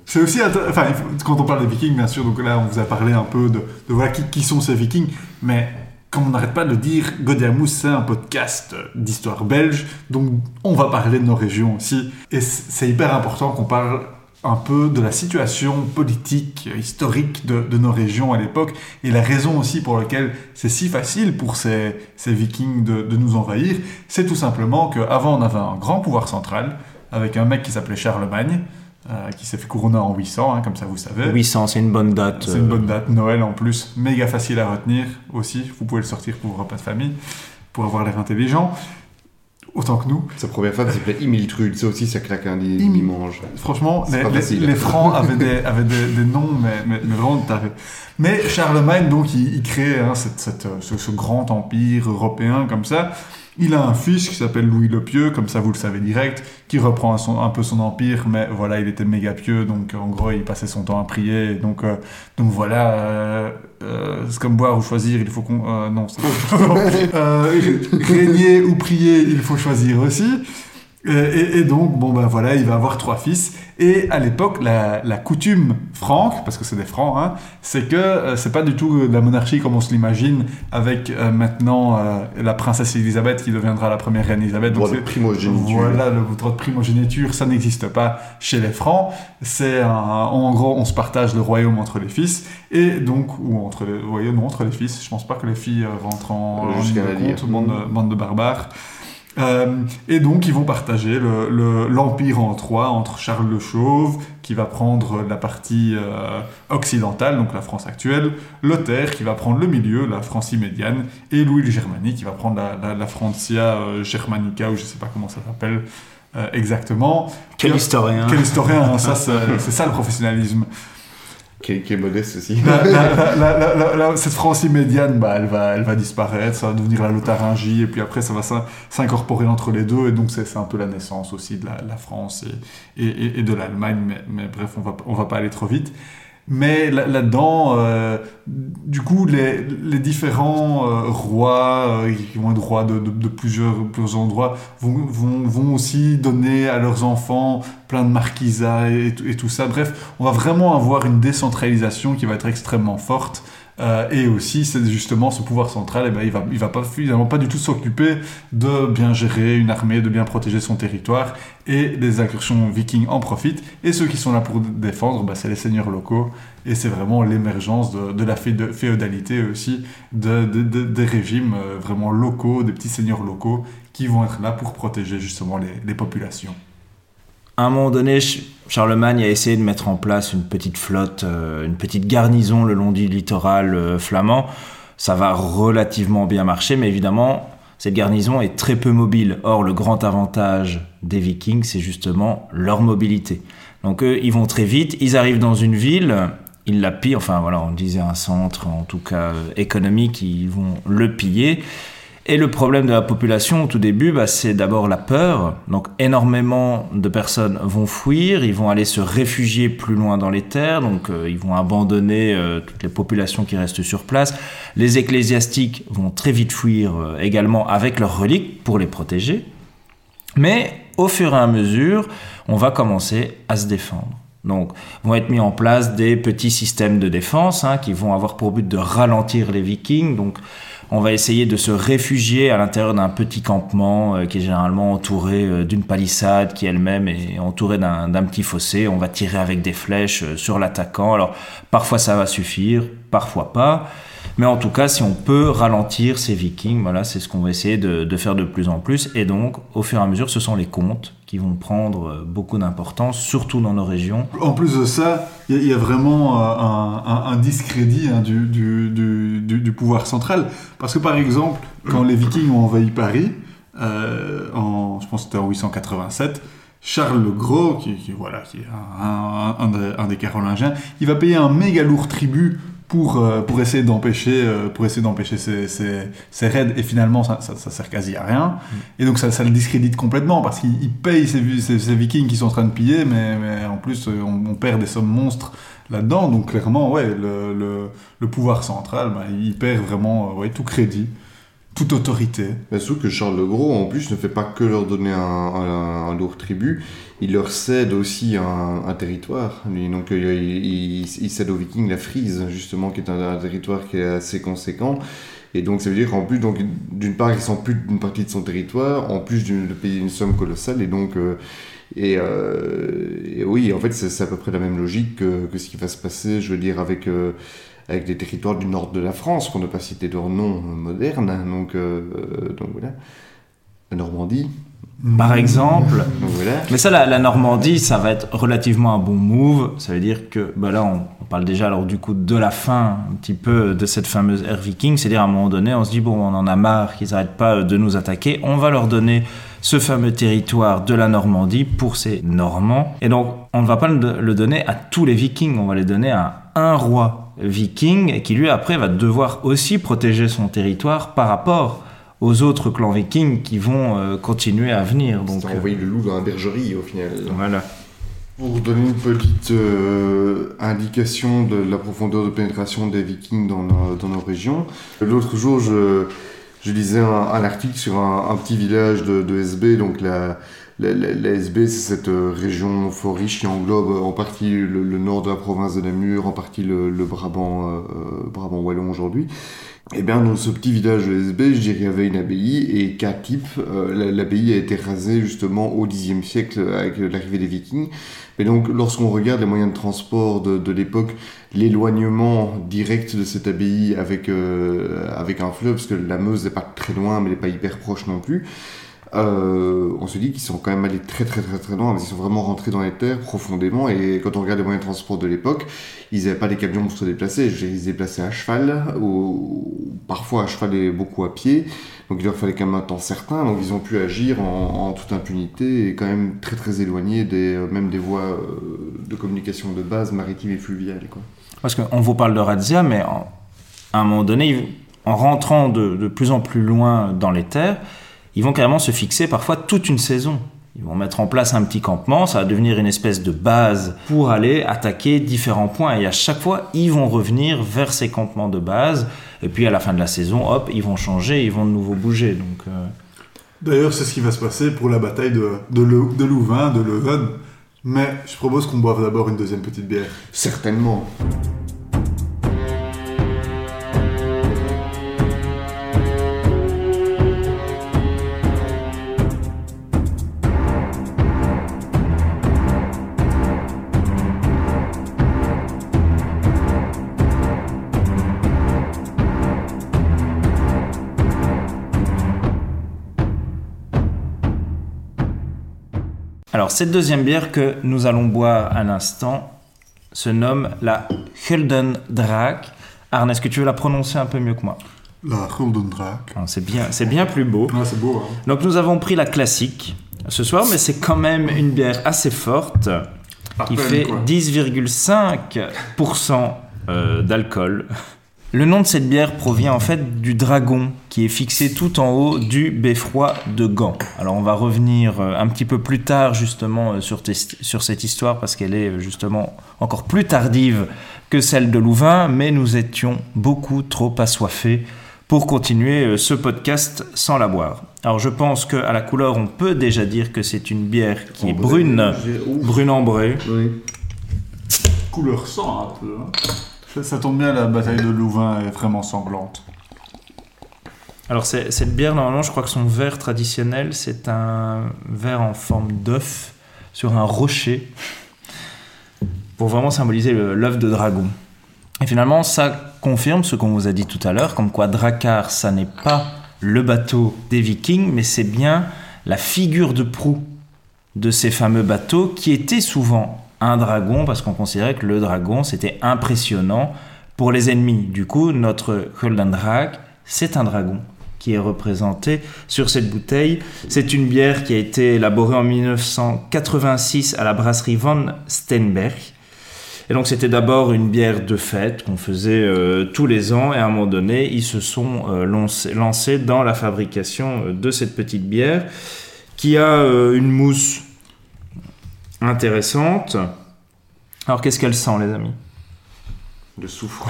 C'est aussi, enfin, quand on parle des Vikings, bien sûr, donc là, on vous a parlé un peu de, de qui, sont ces Vikings, mais comme on n'arrête pas de dire, Godiamous, c'est un podcast d'histoire belge, donc on va parler de nos régions aussi, et c'est hyper important qu'on parle un peu de la situation politique, historique de, de nos régions à l'époque, et la raison aussi pour laquelle c'est si facile pour ces, ces Vikings de, de nous envahir, c'est tout simplement qu'avant on avait un grand pouvoir central, avec un mec qui s'appelait Charlemagne, euh, qui s'est fait couronner en 800, hein, comme ça vous savez. 800, c'est une bonne date. C'est une euh, bonne date, Noël en plus, méga facile à retenir aussi. Vous pouvez le sortir pour vos repas de famille, pour avoir l'air intelligent, autant que nous. Sa première femme s'appelait Imiltrude, ça aussi ça claque un dimanche. Franchement, les, les- les Francs avaient des, avaient des, des noms, mais, mais, mais vraiment tarés. Mais Charlemagne, donc, il, il crée hein, cette, cette, euh, ce, ce grand empire européen comme ça. Il a un fils qui s'appelle Louis le Pieux, comme ça vous le savez direct, qui reprend son- un peu son empire, mais voilà, il était méga pieux, donc en gros, il passait son temps à prier. Donc, euh, donc voilà, euh, euh, c'est comme boire ou choisir, il faut qu'on... euh, non, c'est euh, Régner ou prier, il faut choisir aussi. Euh, Et, et donc, bon ben voilà, il va avoir trois fils. Et à l'époque, la, la coutume franque, parce que c'est des francs, hein, c'est que euh, c'est pas du tout la monarchie comme on se l'imagine, avec euh, maintenant euh, la princesse Elisabeth qui deviendra la première reine Elisabeth. Droit Donc de c'est- primogéniture. voilà, le droit de primogéniture, ça n'existe pas chez les Francs. C'est en gros, on se partage le royaume entre les fils et donc ou entre les royaumes, entre les fils. Je pense pas que les filles euh, rentrent en, en de compte, bande, de- bande de barbares. Euh, et donc, ils vont partager le- le- l'empire en trois entre Charles le Chauve, qui va prendre la partie euh, occidentale, donc la France actuelle, Lothaire, qui va prendre le milieu, la Francie médiane, et Louis le Germanique, qui va prendre la, la, la Francia euh, Germanica, ou je sais pas comment ça s'appelle exactement. Quel historien. Quel historien, hein, ça, c'est ça le professionnalisme. Qui, est, qui est modeste aussi. La- la- la- cette Francie médiane, bah, elle, va, elle va disparaître, ça va devenir la Lotharingie, et puis après, ça va s'in- s'incorporer entre les deux, et donc c'est un peu la naissance aussi de la, la France et, et, et- et de l'Allemagne, mais, mais bref, on va, on va pas aller trop vite. Mais là- là-dedans, euh, du coup, les, les différents euh, rois, euh, qui vont être rois de, de- plusieurs, plusieurs endroits, vont, vont, vont aussi donner à leurs enfants plein de marquisats et, et tout ça. Bref, on va vraiment avoir une décentralisation qui va être extrêmement forte. Euh, et aussi, c'est justement ce pouvoir central, eh ben, il va, il va pas, finalement pas du tout s'occuper de bien gérer une armée, de bien protéger son territoire, et les incursions vikings en profitent. Et ceux qui sont là pour défendre, bah, c'est les seigneurs locaux, et c'est vraiment l'émergence de, la féod- féodalité aussi, de, de- de- des régimes euh, vraiment locaux, des petits seigneurs locaux, qui vont être là pour protéger justement les populations. À un moment donné, Ch- Charlemagne a essayé de mettre en place une petite flotte, euh, une petite garnison le long du littoral euh, flamand. Ça va relativement bien marcher, mais évidemment, cette garnison est très peu mobile. Or, le grand avantage des Vikings, c'est justement leur mobilité. Donc, eux, ils vont très vite, ils arrivent dans une ville, ils la pillent, enfin voilà, on disait un centre, en tout cas euh, économique, ils vont le piller. Et le problème de la population au tout début, bah, c'est d'abord la peur. Donc énormément de personnes vont fuir, ils vont aller se réfugier plus loin dans les terres, donc euh, ils vont abandonner euh, toutes les populations qui restent sur place. Les ecclésiastiques vont très vite fuir euh, également avec leurs reliques pour les protéger. Mais au fur et à mesure, on va commencer à se défendre. Donc, vont être mis en place des petits systèmes de défense hein, qui vont avoir pour but de ralentir les Vikings. Donc, on va essayer de se réfugier à l'intérieur d'un petit campement euh, qui est généralement entouré euh, d'une palissade qui elle-même est entourée d'un petit fossé. On va tirer avec des flèches euh, sur l'attaquant. Alors parfois ça va suffire, parfois pas. Mais en tout cas, si on peut ralentir ces vikings, voilà, c'est ce qu'on va essayer de, de, faire de plus en plus. Et donc, au fur et à mesure, ce sont les contes qui vont prendre beaucoup d'importance, surtout dans nos régions. En plus de ça, il y, a vraiment un, un, discrédit hein, du, pouvoir central. Parce que par exemple, quand les vikings ont envahi Paris, euh, en, je pense que c'était en 887, Charles le Gros, qui, voilà, qui est un, un, des Carolingiens, il va payer un méga lourd tribut pour, euh, pour essayer d'empêcher euh, pour essayer d'empêcher ces, ces, raids. Et finalement ça, ça, sert quasi à rien. Et donc ça, ça le discrédite complètement parce qu'il paye ces, ces, vikings qui sont en train de piller mais, mais en plus euh, on, perd des sommes monstres là-dedans. Donc clairement ouais le, le, le pouvoir central bah, il perd vraiment ouais, tout crédit toute autorité. Mais surtout que Charles le Gros, en plus, ne fait pas que leur donner un, lourd tribut, il leur cède aussi un, territoire. Donc, il, il, cède aux Vikings la Frise, justement, qui est un, territoire qui est assez conséquent. Et donc, ça veut dire qu'en plus, d'une part, il s'ampute d'une partie de son territoire, en plus de payer une somme colossale, et donc. Euh, euh, oui, en fait, c'est à peu près la même logique que, ce qui va se passer, je veux dire, avec. Euh, avec des territoires du nord de la France, qu'on n'a pas cité leur nom moderne, donc, euh, donc voilà, la Normandie. Par exemple. Voilà. Mais ça, la, la, Normandie, ça va être relativement un bon move. Ça veut dire que, bah là, on, on, parle déjà alors du coup de la fin un petit peu de cette fameuse ère viking. C'est-à-dire à un moment donné, on se dit bon, on en a marre qu'ils n'arrêtent pas de nous attaquer. On va leur donner ce fameux territoire de la Normandie pour ces Normands. Et donc, on ne va pas le donner à tous les Vikings. On va les donner à un roi viking qui lui après va devoir aussi protéger son territoire par rapport aux autres clans vikings qui vont euh, continuer à venir. Donc envoyer le loup dans la bergerie au final. Voilà. Pour donner une petite euh, indication de la profondeur de pénétration des vikings dans nos, dans nos régions, l'autre jour je, je lisais un, un article sur un, un, petit village de, de SB, donc la, la, SB, c'est cette euh, région fort riche qui englobe en partie le, le, nord de la province de Namur, en partie le, le Brabant, euh, Brabant wallon aujourd'hui. Eh bien dans ce petit village de SB, je dirais qu'il y avait une abbaye et qu'à type, euh, l'abbaye a été rasée justement au Xe siècle avec l'arrivée des Vikings. Mais donc lorsqu'on regarde les moyens de transport de, de l'époque, l'éloignement direct de cette abbaye avec, euh, avec un fleuve, parce que la Meuse n'est pas très loin, mais n'est pas hyper proche non plus. Euh, on se dit qu'ils sont quand même allés très très très très loin, ils sont vraiment rentrés dans les terres profondément, et quand on regarde les moyens de transport de l'époque, ils n'avaient pas des camions pour se déplacer, ils se déplaçaient à cheval, ou parfois à cheval et beaucoup à pied, donc il leur fallait quand même un temps certain, donc ils ont pu agir en, toute impunité, et quand même très très éloignés des, même des voies de communication de base maritimes et fluviales. Quoi. Parce qu'on vous parle de razzia, mais en, à un moment donné, en rentrant de plus en plus loin dans les terres, ils vont carrément se fixer parfois toute une saison. Ils vont mettre en place un petit campement, ça va devenir une espèce de base pour aller attaquer différents points. Et à chaque fois, ils vont revenir vers ces campements de base. Et puis à la fin de la saison, hop, ils vont changer, ils vont de nouveau bouger. Donc, euh... D'ailleurs, c'est ce qui va se passer pour la bataille de, de, Le, de Louvain, de Leuven. Mais je propose qu'on boive d'abord une deuxième petite bière. Certainement. Cette deuxième bière que nous allons boire à l'instant se nomme la Huldendrak. Arne, est-ce que tu veux la prononcer un peu mieux que moi? La Huldendrak. C'est bien, c'est bien plus beau. Ah, c'est beau. Hein. Donc, nous avons pris la classique ce soir, mais c'est quand même une bière assez forte qui fait 10,5% euh, d'alcool. Le nom de cette bière provient en fait du dragon qui est fixé tout en haut du beffroi de Gand. Alors on va revenir euh, un petit peu plus tard justement euh, sur, tes- sur cette histoire parce qu'elle est euh, justement encore plus tardive que celle de Louvain, mais nous étions beaucoup trop assoiffés pour continuer ce podcast sans la boire. Alors je pense qu'à la couleur on peut déjà dire que c'est une bière qui est brune, brune ambrée. Oui. Couleur sang un peu. hein. Ça, tombe bien, la bataille de Louvain est vraiment sanglante. Alors cette bière, normalement, je crois que son verre traditionnel, c'est un verre en forme d'œuf sur un rocher pour vraiment symboliser l'œuf de dragon. Et finalement, ça confirme ce qu'on vous a dit tout à l'heure, comme quoi Drakkar, ça n'est pas le bateau des Vikings, mais c'est bien la figure de proue de ces fameux bateaux qui était souvent un dragon parce qu'on considérait que le dragon c'était impressionnant pour les ennemis. Du coup, notre Drag, c'est un dragon qui est représenté sur cette bouteille. C'est une bière qui a été élaborée en 1986 à la brasserie Van Steenberg. Et donc c'était d'abord une bière de fête qu'on faisait euh, tous les ans et à un moment donné ils se sont euh, lancés, dans la fabrication euh, de cette petite bière qui a une mousse intéressante. Alors qu'est-ce qu'elle sent les amis Le soufre.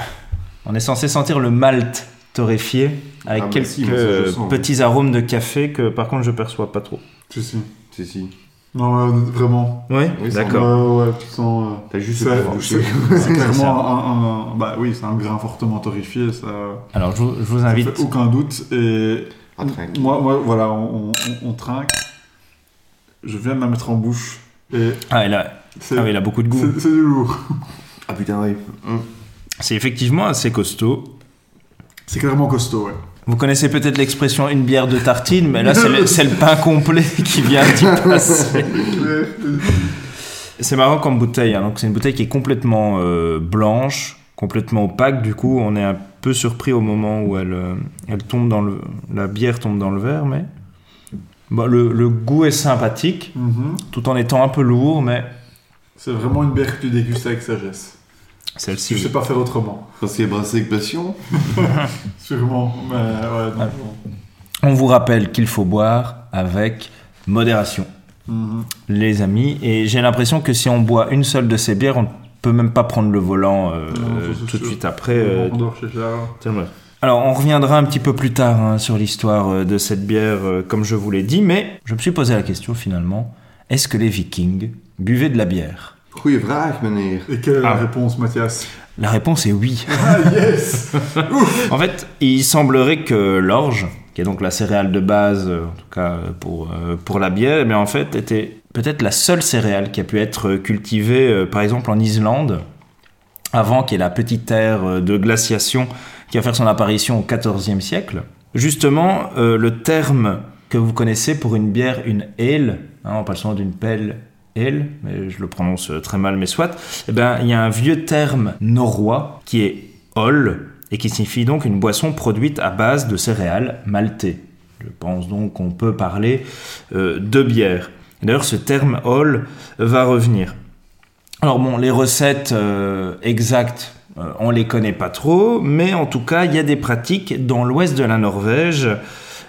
On est censé sentir le malt torréfié avec Ah, bah quelques si, moi, ça, je euh, sens. petits arômes de café que par contre je perçois pas trop. Si, si. Si, si. Non, vraiment. Oui, d'accord. Ouais, ouais, tu sens. euh, T'as juste c'est- clairement un, un- Bah oui, c'est un grain fortement torréfié, ça. Alors je vous, je vous ça invite. fait aucun doute. Et. Ah, moi, voilà, on, on, on trinque. Je viens de la mettre en bouche. Et Ah, il a, c'est ah oui, il a beaucoup de goût. c'est- du lourd. Ah putain, oui. Hum. C'est effectivement assez costaud. C'est clairement costaud, ouais. Vous connaissez peut-être l'expression une bière de tartine, mais là c'est le, pain complet qui vient d'y passer. C'est marrant comme bouteille. hein. Donc c'est une bouteille qui est complètement euh, blanche, complètement opaque. Du coup, on est un peu surpris au moment où elle, euh, elle tombe dans le, la bière tombe dans le verre, mais bon, le, le goût est sympathique, Mhm. tout en étant un peu lourd, mais C'est vraiment une bière que tu dégustes avec sagesse. celle-ci. Je sais pas faire autrement. Parce est brassé avec passion. Sûrement. Mais ouais, non. On vous rappelle qu'il faut boire avec modération. Mhm. les amis. Et j'ai l'impression que si on boit une seule de ces bières, on ne peut même pas prendre le volant euh, Non, ça, c'est tout de suite après. euh, On dort chez Charles. tellement. Alors, on reviendra un petit peu plus tard hein, sur l'histoire euh, de cette bière, euh, comme je vous l'ai dit, mais je me suis posé la question finalement est-ce que les Vikings buvaient de la bière? Goeie vraag, meneer. Et quelle est Ah. la réponse, Mathias? La réponse est oui. Ah, yes En fait, il semblerait que l'orge, qui est donc la céréale de base, euh, en tout cas pour, euh, pour la bière, mais en fait était peut-être la seule céréale qui a pu être cultivée, euh, par exemple en Islande, avant qu'il y ait la petite ère de glaciation qui va faire son apparition au XIVe siècle. Justement, euh, le terme que vous connaissez pour une bière, une ale, hein, on parle souvent d'une pelle ale, mais je le prononce euh, très mal, mais soit, eh ben, il y a un vieux terme norrois qui est ol, et qui signifie donc une boisson produite à base de céréales maltées. Je pense donc qu'on peut parler euh, de bière. D'ailleurs, ce terme ol va revenir. Alors bon, les recettes exactes, euh, on les connaît pas trop, mais en tout cas, il y a des pratiques dans l'ouest de la Norvège,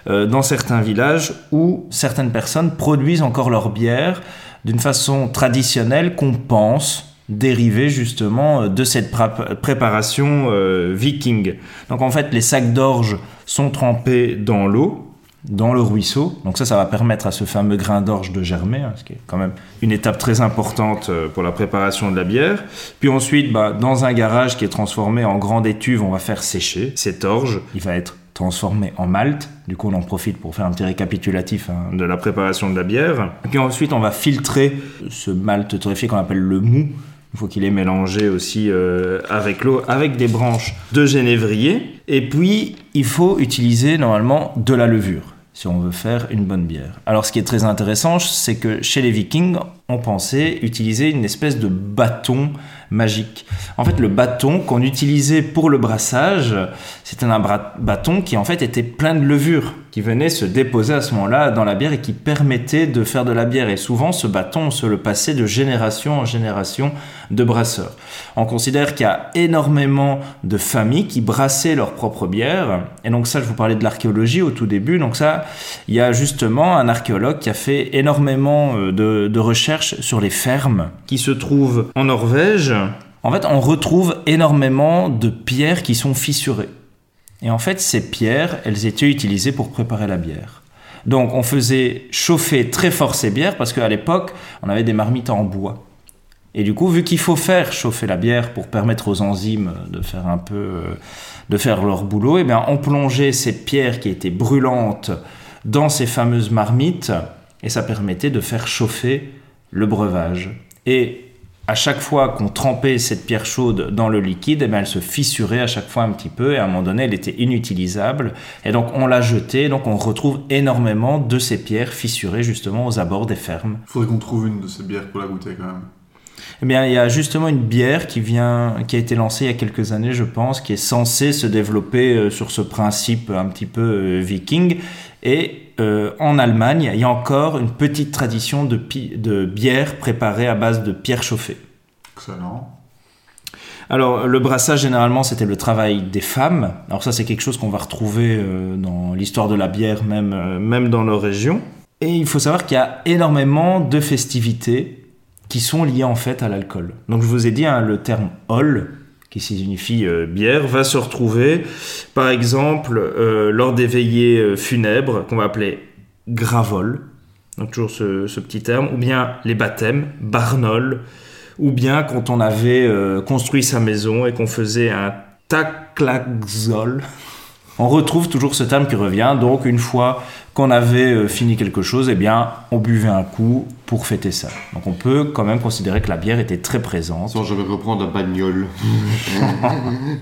euh, dans certains villages, où certaines personnes produisent encore leur bière d'une façon traditionnelle qu'on pense dériver justement euh, de cette préparation euh, viking. Donc en fait, les sacs d'orge sont trempés dans l'eau, dans le ruisseau. Donc ça, ça va permettre à ce fameux grain d'orge de germer, hein, ce qui est quand même une étape très importante euh, pour la préparation de la bière. Puis ensuite, bah, dans un garage qui est transformé en grande étuve, on va faire sécher cet orge. Il va être transformé en malt. Du coup, on en profite pour faire un petit récapitulatif hein, de la préparation de la bière. Puis ensuite, on va filtrer ce malt torréfié qu'on appelle le mou. Il faut qu'il est mélangé aussi euh, avec l'eau, avec des branches de genévrier. Et puis, il faut utiliser normalement de la levure si on veut faire une bonne bière. Alors, ce qui est très intéressant, c'est que chez les Vikings, on pensait utiliser une espèce de bâton magique. En fait, le bâton qu'on utilisait pour le brassage, c'était un bâton qui en fait était plein de levure. Qui venait se déposer à ce moment-là dans la bière et qui permettait de faire de la bière. Et souvent, ce bâton, on se le passait de génération en génération de brasseurs. On considère qu'il y a énormément de familles qui brassaient leur propre bière. Et donc ça, je vous parlais de l'archéologie au tout début. Donc ça, il y a justement un archéologue qui a fait énormément euh, de, de recherches sur les fermes qui se trouvent en Norvège. En fait, on retrouve énormément de pierres qui sont fissurées. Et en fait, ces pierres, elles étaient utilisées pour préparer la bière. Donc, on faisait chauffer très fort ces bières parce qu'à l'époque, on avait des marmites en bois. Et du coup, vu qu'il faut faire chauffer la bière pour permettre aux enzymes de faire un peu, euh, de faire leur boulot, eh bien, on plongeait ces pierres qui étaient brûlantes dans ces fameuses marmites et ça permettait de faire chauffer le breuvage. Et à chaque fois qu'on trempait cette pierre chaude dans le liquide, eh bien, elle se fissurait à chaque fois un petit peu et à un moment donné, elle était inutilisable. Et donc, on l'a jetée. Donc, on retrouve énormément de ces pierres fissurées justement aux abords des fermes. Il faudrait qu'on trouve une de ces bières pour la goûter quand même. Eh bien, il y a justement une bière qui vient, qui a été lancée il y a quelques années, je pense, qui est censée se développer euh, sur ce principe un petit peu euh, viking. Et euh, en Allemagne, il y a encore une petite tradition de, bière préparée à base de pierre chauffée. Excellent. Alors, le brassage, généralement, c'était le travail des femmes. Alors ça, c'est quelque chose qu'on va retrouver euh, dans l'histoire de la bière, même, euh, même dans nos régions. Et il faut savoir qu'il y a énormément de festivités qui sont liées en fait à l'alcool. Donc je vous ai dit, hein, le terme hall, qui signifie euh, bière, va se retrouver, par exemple, euh, lors des veillées euh, funèbres, qu'on va appeler gravol, donc toujours ce, petit terme, ou bien les baptêmes, barnol, ou bien quand on avait construit sa maison et qu'on faisait un taklaxol. On retrouve toujours ce terme qui revient. Donc, une fois qu'on avait euh, fini quelque chose, eh bien, on buvait un coup pour fêter ça. Donc, on peut quand même considérer que la bière était très présente. Sans jamais reprendre la bagnole.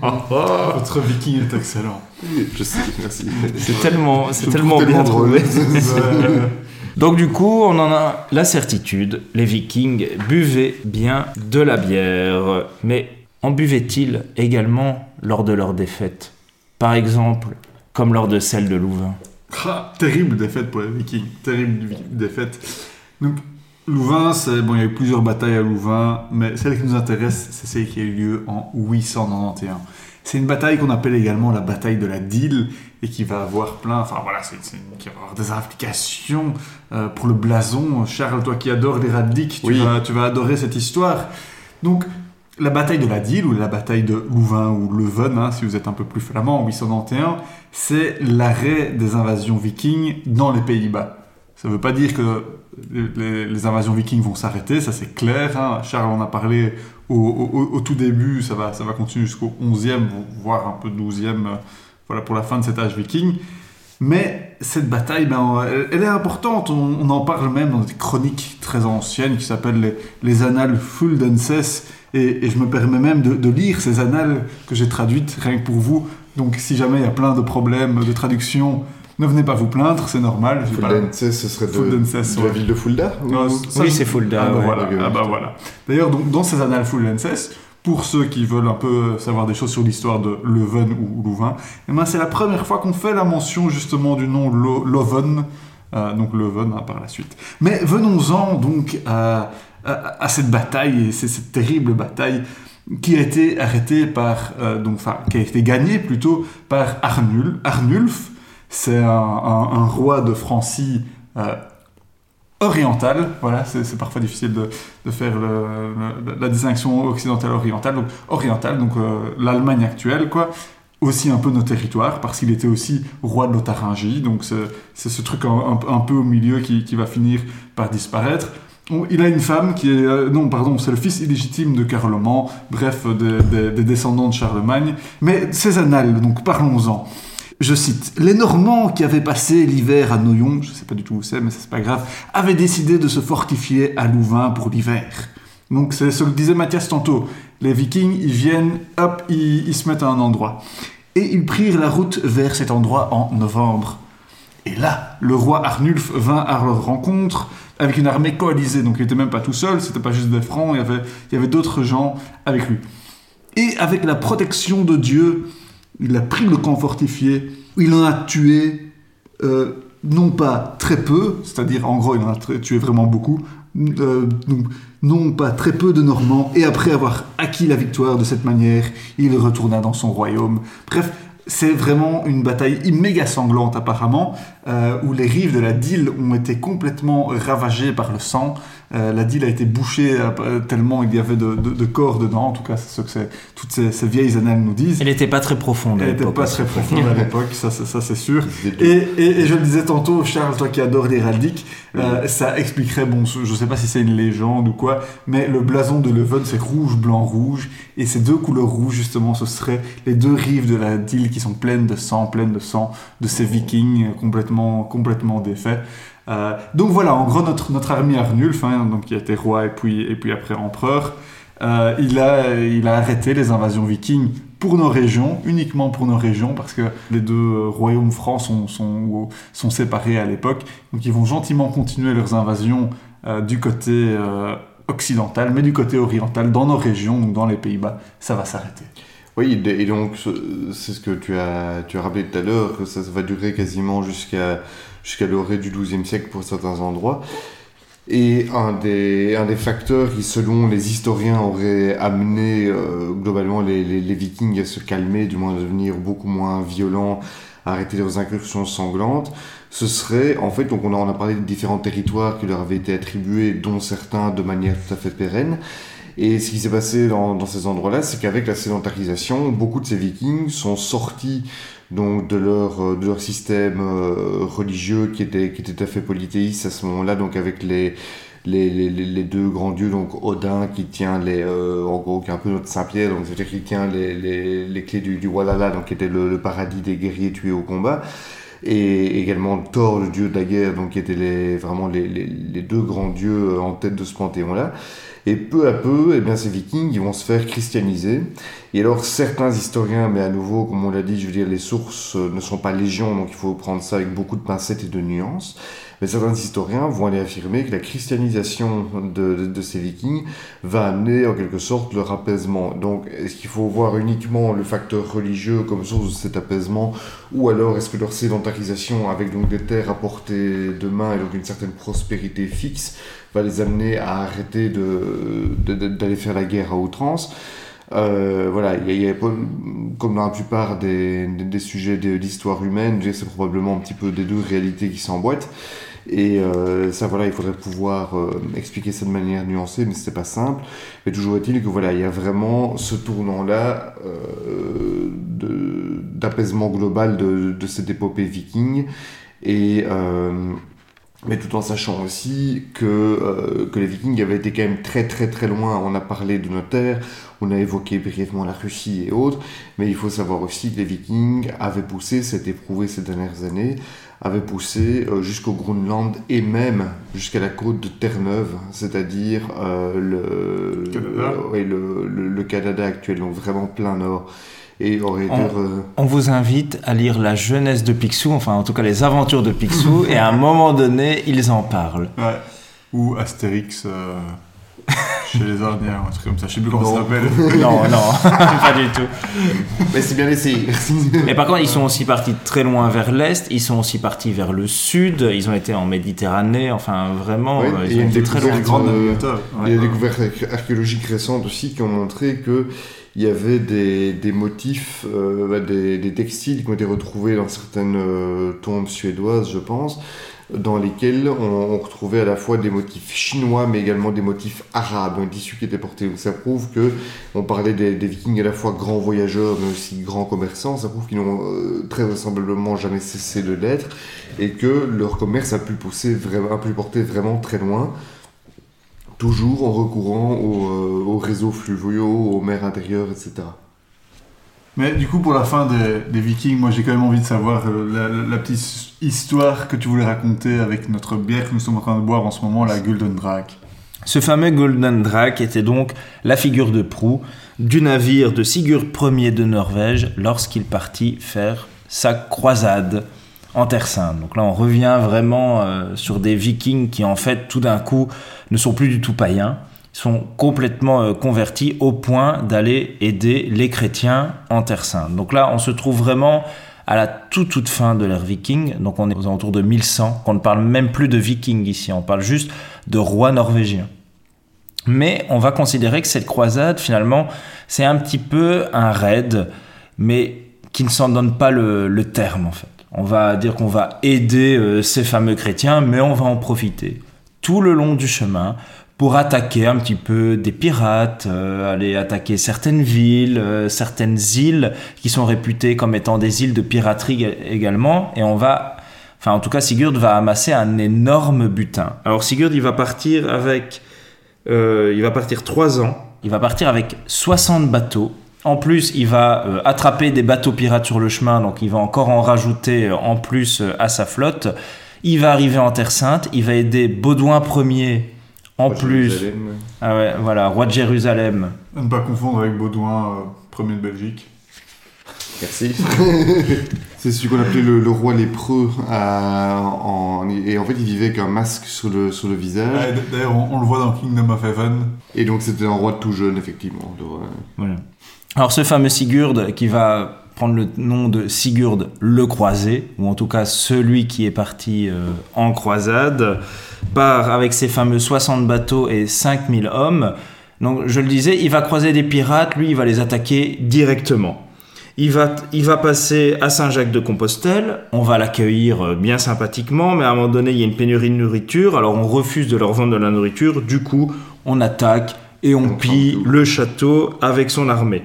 Votre viking est excellent. Je sais, merci. C'est tellement, c'est Je le tellement bien tellement trouvé. Donc du coup, on en a la certitude, les vikings buvaient bien de la bière, mais en buvaient-ils également lors de leurs défaites Par exemple, comme lors de celle de Louvain. Ah, terrible défaite pour les Vikings. Terrible défaite. Donc, Louvain, c'est bon, il y a eu plusieurs batailles à Louvain, mais celle qui nous intéresse, c'est celle qui a eu lieu en 891. C'est une bataille qu'on appelle également la bataille de la Dille et qui va avoir plein, enfin voilà, c'est, qui va avoir des implications euh, pour le blason. Charles, toi qui adores les raddiques, tu, Oui. vas, tu vas adorer cette histoire. Donc, la bataille de la Dille ou la bataille de Louvain ou Leuven, hein, si vous êtes un peu plus flamand, en 891, c'est l'arrêt des invasions vikings dans les Pays-Bas. Ça ne veut pas dire que les, invasions vikings vont s'arrêter, ça c'est clair. hein. Charles en a parlé au, tout début, ça va, ça va continuer jusqu'au 11e, voire un peu 12e, euh, voilà, pour la fin de cet âge viking. Mais cette bataille, ben, elle, est importante. On, on en parle même dans des chroniques très anciennes qui s'appellent les, les Annales Fuldenses. Et, et je me permets même de, de lire ces annales que j'ai traduites rien que pour vous. Donc si jamais il y a plein de problèmes de traduction, ne venez pas vous plaindre, c'est normal. J'ai pas- Fuldense, ce serait de, Fuldenses, de la ouais. ville de Fulda ou- Non, ça, Oui, c'est Fulda, Ah, bah ouais. voilà. Ok, Ah, bah voilà. D'ailleurs, donc, dans ces annales Fuldenses, pour ceux qui veulent un peu savoir des choses sur l'histoire de Leuven ou Louvain, eh ben, c'est la première fois qu'on fait la mention justement du nom Lo- Loven, euh, donc Leuven hein, par la suite. Mais venons-en donc à, à- cette bataille, et c'est cette terrible bataille qui a été arrêtée par, euh, donc, enfin, qui a été gagnée plutôt par Arnul, Arnulf. C'est un, roi de Francie euh, orientale. Voilà, c'est parfois difficile de, faire la distinction occidentale-orientale. Donc, orientale, donc euh, l'Allemagne actuelle, quoi. Aussi un peu nos territoires, parce qu'il était aussi roi de Lotharingie. Donc, c'est ce truc un, peu au milieu qui va finir par disparaître. On- Il a une femme qui est... euh, non, pardon, c'est le fils illégitime de Carloman, bref, des descendants de Charlemagne. Mais ces annales, donc parlons-en. Je cite, Les Normands qui avaient passé l'hiver à Noyon, je ne sais pas du tout où c'est, mais c'est pas grave, avaient décidé de se fortifier à Louvain pour l'hiver. Donc c'est ce que disait Mathias tantôt. Les Vikings, ils viennent, hop, ils, ils se mettent à un endroit. Et ils prirent la route vers cet endroit en novembre. Et là, le roi Arnulf vint à leur rencontre avec une armée coalisée. Donc il n'était même pas tout seul, c'était pas juste des francs, il y avait, il avait d'autres gens avec lui. Et avec la protection de Dieu, il a pris le camp fortifié, il en a tué euh, non pas très peu, c'est-à-dire en gros il en a tué vraiment beaucoup, euh, non pas très peu de Normands, et après avoir acquis la victoire de cette manière, il retourna dans son royaume. Bref, c'est vraiment une bataille méga sanglante apparemment, euh, où les rives de la Dyle ont été complètement ravagées par le sang. Euh, la Dyle a été bouchée euh, tellement il y avait de, de- de corps dedans, en tout cas c'est ce que c'est- toutes ces, ces vieilles annales nous disent. Elle n'était pas très profonde. à Elle n'était l'époque pas aussi. très profonde à l'époque, ça, ça, ça, c'est sûr. Et, et- et je le disais tantôt, Charles, toi qui adore l'héraldique, euh, ça expliquerait, bon, je ne sais pas si c'est une légende ou quoi, mais le blason de Leuven, c'est rouge, blanc, rouge, et ces deux couleurs rouges, justement, ce seraient les deux rives de la Dyle qui sont pleines de sang, pleines de sang de ces vikings euh, complètement, complètement défaits. Euh, donc voilà, en gros, notre, notre armée Arnulf, qui a été roi et puis, et puis après empereur, euh, il, a, il a arrêté les invasions vikings pour nos régions, uniquement pour nos régions, parce que les deux euh, royaumes francs sont, sont, séparés à l'époque. Donc ils vont gentiment continuer leurs invasions du côté occidental, mais du côté oriental, dans nos régions, donc dans les Pays-Bas, ça va s'arrêter. Oui, et donc ce- c'est ce que tu as, tu as rappelé tout à l'heure, que ça va durer quasiment jusqu'à jusqu'à l'orée du XIIe siècle pour certains endroits. Et un des, un des facteurs qui, selon les historiens, aurait amené euh, globalement les, les, les Vikings à se calmer, du moins à devenir beaucoup moins violents, à arrêter leurs incursions sanglantes, ce serait, en fait, donc on a, on a parlé de différents territoires qui leur avaient été attribués, dont certains de manière tout à fait pérenne. Et ce qui s'est passé dans, ces endroits-là, c'est qu'avec la sédentarisation, beaucoup de ces vikings sont sortis donc de leur, euh, de leur système euh, religieux qui était, qui était tout à fait polythéiste à ce moment-là, donc avec les, les, deux grands dieux, donc Odin qui tient les, euh, en gros, qui est un peu notre Saint-Pierre, donc c'est-à-dire qui tient les, les, les clés du, du Walhalla, donc qui était le, paradis des guerriers tués au combat et également Thor, le dieu de la guerre, donc qui étaient vraiment les, les, deux grands dieux en tête de ce panthéon-là. Et peu à peu, eh bien, ces vikings ils vont se faire christianiser. Et alors, certains historiens, mais à nouveau, comme on l'a dit, je veux dire, les sources ne sont pas légion, donc il faut prendre ça avec beaucoup de pincettes et de nuances. Mais certains historiens vont aller affirmer que la christianisation de, ces vikings va amener en quelque sorte leur apaisement. Donc, est-ce qu'il faut voir uniquement le facteur religieux comme source de cet apaisement, ou alors est-ce que leur sédentarisation avec donc des terres à portée de main et donc une certaine prospérité fixe va les amener à arrêter de- de- d'aller faire la guerre à outrance? Euh, voilà, il y y a comme dans la plupart des, des, sujets de l'histoire humaine, c'est probablement un petit peu des deux réalités qui s'emboîtent. Et euh, ça, voilà, il faudrait pouvoir euh, expliquer ça de manière nuancée, mais c'était pas simple. Mais toujours est-il que voilà, il y a vraiment ce tournant-là euh, d'apaisement global de, de cette épopée viking. Et euh, mais tout en sachant aussi que, que les Vikings avaient été quand même très très très loin. On a parlé de nos terres, on a évoqué brièvement la Russie et autres, mais il faut savoir aussi que les Vikings avaient poussé, c'était prouvé ces dernières années, avaient poussé euh, jusqu'au Groenland et même jusqu'à la côte de Terre-Neuve, c'est-à-dire euh, le, Canada. le- le, le- le Canada actuel, donc vraiment plein nord. Et re- On vous invite à lire la jeunesse de Picsou, enfin en tout cas les aventures de Picsou, et à un moment donné, ils en parlent. Ouais. Ou Astérix euh, chez les Indiens, un truc comme ça, je sais plus comment ça s'appelle. Non, non, pas du tout. Mais c'est bien essayé. Mais par contre, ils sont aussi partis très loin vers l'est, ils sont aussi partis vers le sud, ils ont été en Méditerranée, enfin vraiment, euh, ils ont été très loin. Euh. Il y a des découvertes arché- archéologiques récentes aussi qui ont montré que il y avait des, des motifs, euh, bah, des, des textiles qui ont été retrouvés dans certaines euh, tombes suédoises, je pense, dans lesquels on, retrouvait à la fois des motifs chinois, mais également des motifs arabes, un tissu qui était porté. Donc ça prouve que on parlait des, Vikings à la fois grands voyageurs, mais aussi grands commerçants. Ça prouve qu'ils n'ont euh, très vraisemblablement jamais cessé de l'être et que leur commerce a pu pousser vraiment, a pu porter vraiment très loin toujours en recourant aux, euh, aux réseaux fluviaux, aux mers intérieures, etc. Mais du coup, pour la fin des, Vikings, moi j'ai quand même envie de savoir euh, la, petite histoire que tu voulais raconter avec notre bière que nous sommes en train de boire en ce moment, la Gulden Drake. Ce fameux Golden Drake était donc la figure de proue du navire de Sigurd Ier de Norvège lorsqu'il partit faire sa croisade en Terre Sainte. Donc là, on revient vraiment euh, sur des vikings qui, en fait, tout d'un coup, ne sont plus du tout païens, sont complètement euh, convertis au point d'aller aider les chrétiens en Terre Sainte. Donc là, on se trouve vraiment à la toute toute fin de l'ère viking, donc on est aux alentours de 1100, qu'on ne parle même plus de vikings ici, on parle juste de rois norvégiens. Mais on va considérer que cette croisade, finalement, c'est un petit peu un raid, mais qui ne s'en donne pas le, le terme, en fait. On va dire qu'on va aider euh, ces fameux chrétiens, mais on va en profiter tout le long du chemin pour attaquer un petit peu des pirates, euh, aller attaquer certaines villes, euh, certaines îles qui sont réputées comme étant des îles de piraterie également. Et on va, enfin en tout cas Sigurd va amasser un énorme butin. Alors Sigurd il va partir avec, euh, il va partir trois ans. Il va partir avec 60 bateaux. En plus, il va attraper des bateaux pirates sur le chemin, donc il va encore en rajouter en plus à sa flotte. Il va arriver en Terre Sainte, il va aider Baudouin Ier en plus. Jérusalem. Ah ouais, voilà, roi de Jérusalem. À ne pas confondre avec Baudouin, euh, premier de Belgique. Merci. c'est celui qu'on appelait le, le roi lépreux. en, et en fait, il vivait avec un masque sur le, sur le visage. Ouais, D'ailleurs, on, on le voit dans Kingdom of Heaven. Et donc, c'était un roi tout jeune, effectivement. Voilà. Alors ce fameux Sigurd qui va prendre le nom de Sigurd le croisé, ou en tout cas celui qui est parti euh, en croisade, part avec ses fameux 60 bateaux et 5000 hommes. Donc je le disais, il va croiser des pirates, lui il va les attaquer directement. Il va, il va passer à Saint-Jacques-de-Compostelle, on va l'accueillir euh, bien sympathiquement, mais à un moment donné il y a une pénurie de nourriture, alors on refuse de leur vendre de la nourriture, du coup on attaque et on pille le château avec son armée.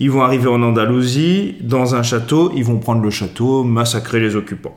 Ils vont arriver en Andalousie, dans un château, ils vont prendre le château, massacrer les occupants.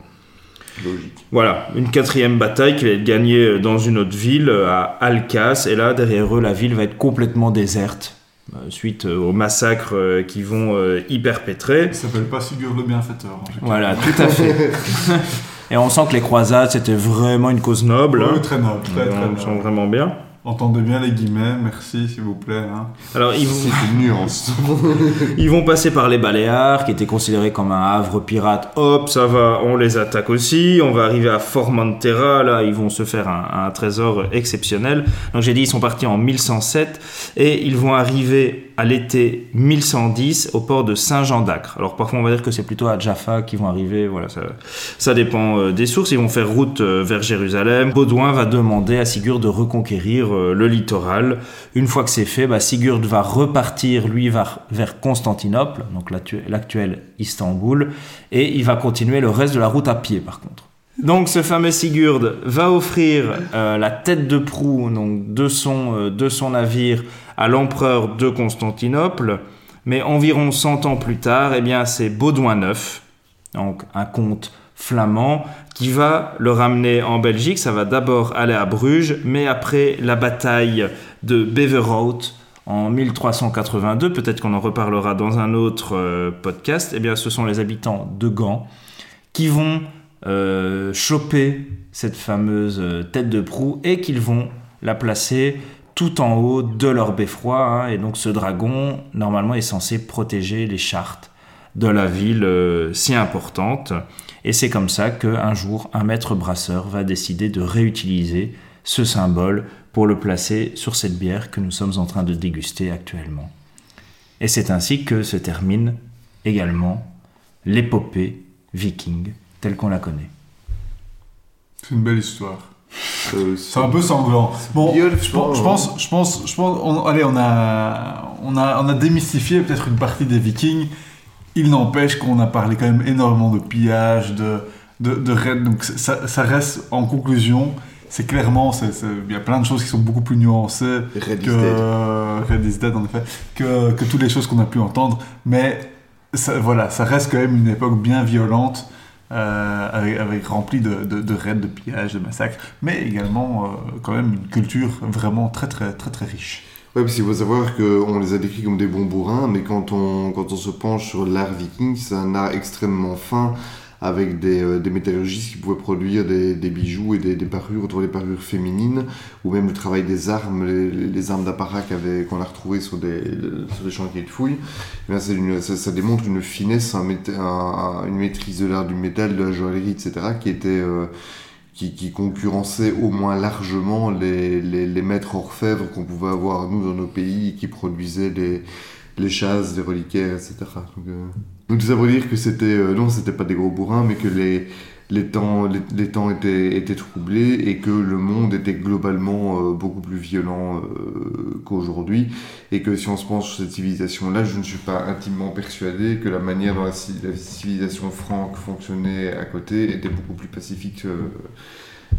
Logique. Voilà, une quatrième bataille qui va être gagnée dans une autre ville, à Alcas, et là, derrière eux, la ville va être complètement déserte, euh, suite euh, aux massacres euh, qui vont euh, y perpétrer. Il s'appelle pas Sigurd le bienfaiteur. en tout cas. Voilà, tout à fait. et on sent que les croisades, c'était vraiment une cause noble. Ouais, hein. très noble, très très On sent noble. vraiment bien. Entendez bien les guillemets, merci s'il vous plaît. hein. Alors, ils vont... C'est une nuance. Ils vont passer par les Baléares, qui étaient considérés comme un havre pirate. Hop, ça va, on les attaque aussi. On va arriver à Formentera. Là, ils vont se faire un, un trésor exceptionnel. Donc, j'ai dit, ils sont partis en 1107 et ils vont arriver à l'été 1110 au port de Saint-Jean d'Acre. Alors, parfois, on va dire que c'est plutôt à Jaffa qu'ils vont arriver. Voilà, ça, ça dépend euh, des sources. Ils vont faire route euh, vers Jérusalem. Baudouin va demander à Sigurd de reconquérir euh, le littoral. Une fois que c'est fait, bah, Sigurd va repartir, lui, vers, Constantinople, donc l'actu- l'actuel Istanbul, et il va continuer le reste de la route à pied, par contre. Donc ce fameux Sigurd va offrir euh, la tête de proue donc, de, son, euh, de son navire à l'empereur de Constantinople, mais environ 100 ans plus tard, eh bien, c'est Baudouin IX, donc un comte flamand, qui va le ramener en Belgique. Ça va d'abord aller à Bruges, mais après la bataille de Beverhout en 1382, peut-être qu'on en reparlera dans un autre euh, podcast, eh bien, ce sont les habitants de Gand qui vont euh, choper cette fameuse euh, tête de proue et qu'ils vont la placer tout en haut de leur beffroi. hein. et donc ce dragon, normalement, est censé protéger les chartes de la ville si importante. Et c'est comme ça qu'un jour, un maître brasseur va décider de réutiliser ce symbole pour le placer sur cette bière que nous sommes en train de déguster actuellement. Et c'est ainsi que se termine également l'épopée viking telle qu'on la connaît. C'est une belle histoire. Euh, C'est un peu sanglant. Bon, je pense, je pense, je pense, je pense- on, allez, on a, on a, on a démystifié peut-être une partie des Vikings. Il n'empêche qu'on a parlé quand même énormément de pillage, de, de, de raids. Donc ça, ça reste en conclusion. C'est clairement, il y a plein de choses qui sont beaucoup plus nuancées Red is que dead. Red is Dead, en effet, que, que toutes les choses qu'on a pu entendre. Mais ça, voilà, ça reste quand même une époque bien violente, euh, avec, avec remplie de, de, de raids, de pillages, de massacres, mais également euh, quand même une culture vraiment très très très très riche. Ouais, parce qu'il faut savoir qu'on les a décrits comme des bons bourrins, mais quand on, quand on se penche sur l'art viking, c'est un art extrêmement fin, avec des, euh, des métallurgistes qui pouvaient produire des, des bijoux et des, des parures, autour des parures féminines, ou même le travail des armes, les, les- armes d'apparat qu'on a retrouvées sur des, sur des chantiers de fouilles. Eh bien, une- ça, ça démontre une finesse, un- une maîtrise de l'art du métal, de la joaillerie, etc., qui était... euh, qui, qui au moins largement les, les, maîtres orfèvres qu'on pouvait avoir nous dans nos pays qui produisaient les, les chasses, les reliquaires, etc. Donc, euh, Donc ça pour dire que c'était euh, non, c'était pas des gros bourrins, mais que les les temps les, temps étaient, étaient troublés et que le monde était globalement euh, beaucoup plus violent euh, qu'aujourd'hui et que si on se penche sur cette civilisation là, je ne suis pas intimement persuadé que la manière dont la, ci- la civilisation franque fonctionnait à côté était beaucoup plus pacifique. euh,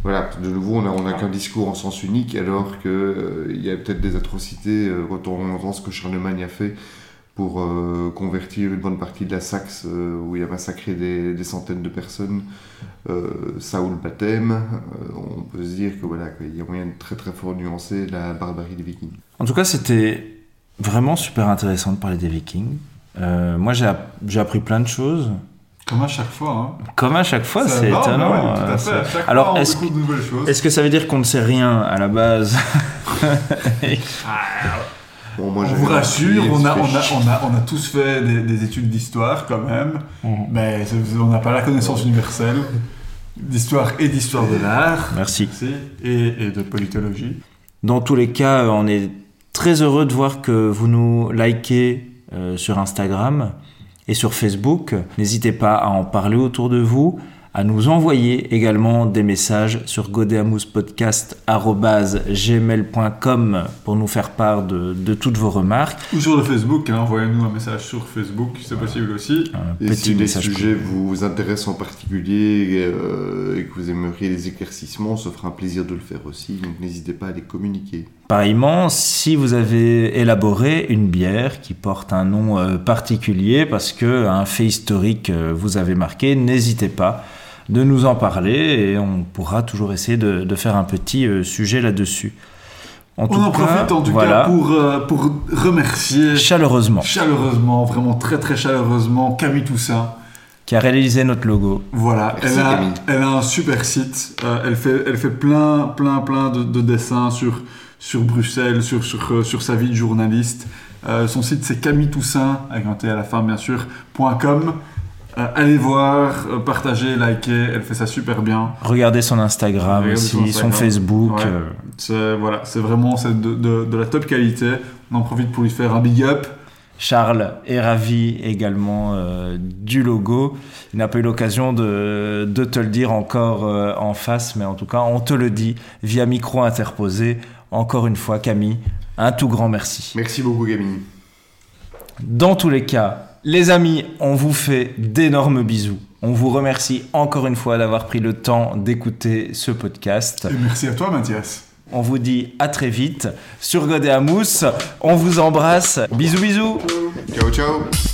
voilà, de nouveau, on n'a on a qu'un discours en sens unique, alors qu'il y a peut-être des atrocités euh, quand on entend ce que Charlemagne a fait pour euh, convertir une bonne partie de la Saxe, euh, où il a massacré des, des centaines de personnes, euh, ça ou le baptême, euh, on peut se dire que voilà, qu'il y a moyen de très très fort nuancer la barbarie des Vikings. En tout cas, c'était vraiment super intéressant de parler des Vikings. Euh, moi, j'ai app- j'ai appris plein de choses. Comme à chaque fois. Hein. Comme à chaque fois, c'est étonnant. ouais, tout à fait. À c'est- chaque Alors, est-ce choses. est-ce que ça veut dire qu'on ne sait rien à la base? Bon, moi, on vous rassure, on a, on, a, on, a, on a tous fait des, des études d'histoire quand même, mais c'est- on n'a pas la connaissance universelle d'histoire et d'histoire de l'art Merci. et, et de politologie. Dans tous les cas, on est très heureux de voir que vous nous likez euh, sur Instagram et sur Facebook. N'hésitez pas à en parler autour de vous, à nous envoyer également des messages sur godeamouspodcast.gmail.com pour nous faire part de, de toutes vos remarques. Ou sur le Facebook, hein, envoyez-nous un message sur Facebook, c'est possible aussi. Un Et si les sujets vous intéressent en particulier euh, et que vous aimeriez des éclaircissements, on se fera un plaisir de le faire aussi, donc n'hésitez pas à les communiquer. Pareillement, si vous avez élaboré une bière qui porte un nom euh, particulier parce que un fait historique euh, vous avez marqué, n'hésitez pas de nous en parler et on pourra toujours essayer de, de faire un petit euh, sujet là-dessus. En On en profite en tout voilà, cas pour, euh, pour remercier chaleureusement, chaleureusement, vraiment très très chaleureusement Camille Toussaint. qui a réalisé notre logo. Voilà, Merci, elle, a, Camille. elle a un super site. Euh, elle, fait, elle fait plein, plein, plein de, de dessins sur, sur Bruxelles, sur, sur, sur sa vie de journaliste. Euh, son site c'est Camille Toussaint, avec un T à la fin bien sûr, .com. Euh, allez voir, euh, partagez, likez, elle fait ça super bien. Regardez son Instagram Regardez aussi, son son, Instagram. Facebook. Ouais. euh, C'est voilà, c'est vraiment c'est de, de, de la top qualité. On en profite pour lui faire un big up. Charles est ravi également euh, du logo. Il n'a pas eu l'occasion de, de te le dire encore euh, en face, mais en tout cas, on te le dit via micro interposé. Encore une fois, Camille, un tout grand merci. Merci beaucoup, Camille. Dans tous les cas, les amis, on vous fait d'énormes bisous. On vous remercie encore une fois d'avoir pris le temps d'écouter ce podcast. Et merci à toi Mathias. On vous dit à très vite sur Godé à Mousse. On vous embrasse. Bisous bisous. Ciao, ciao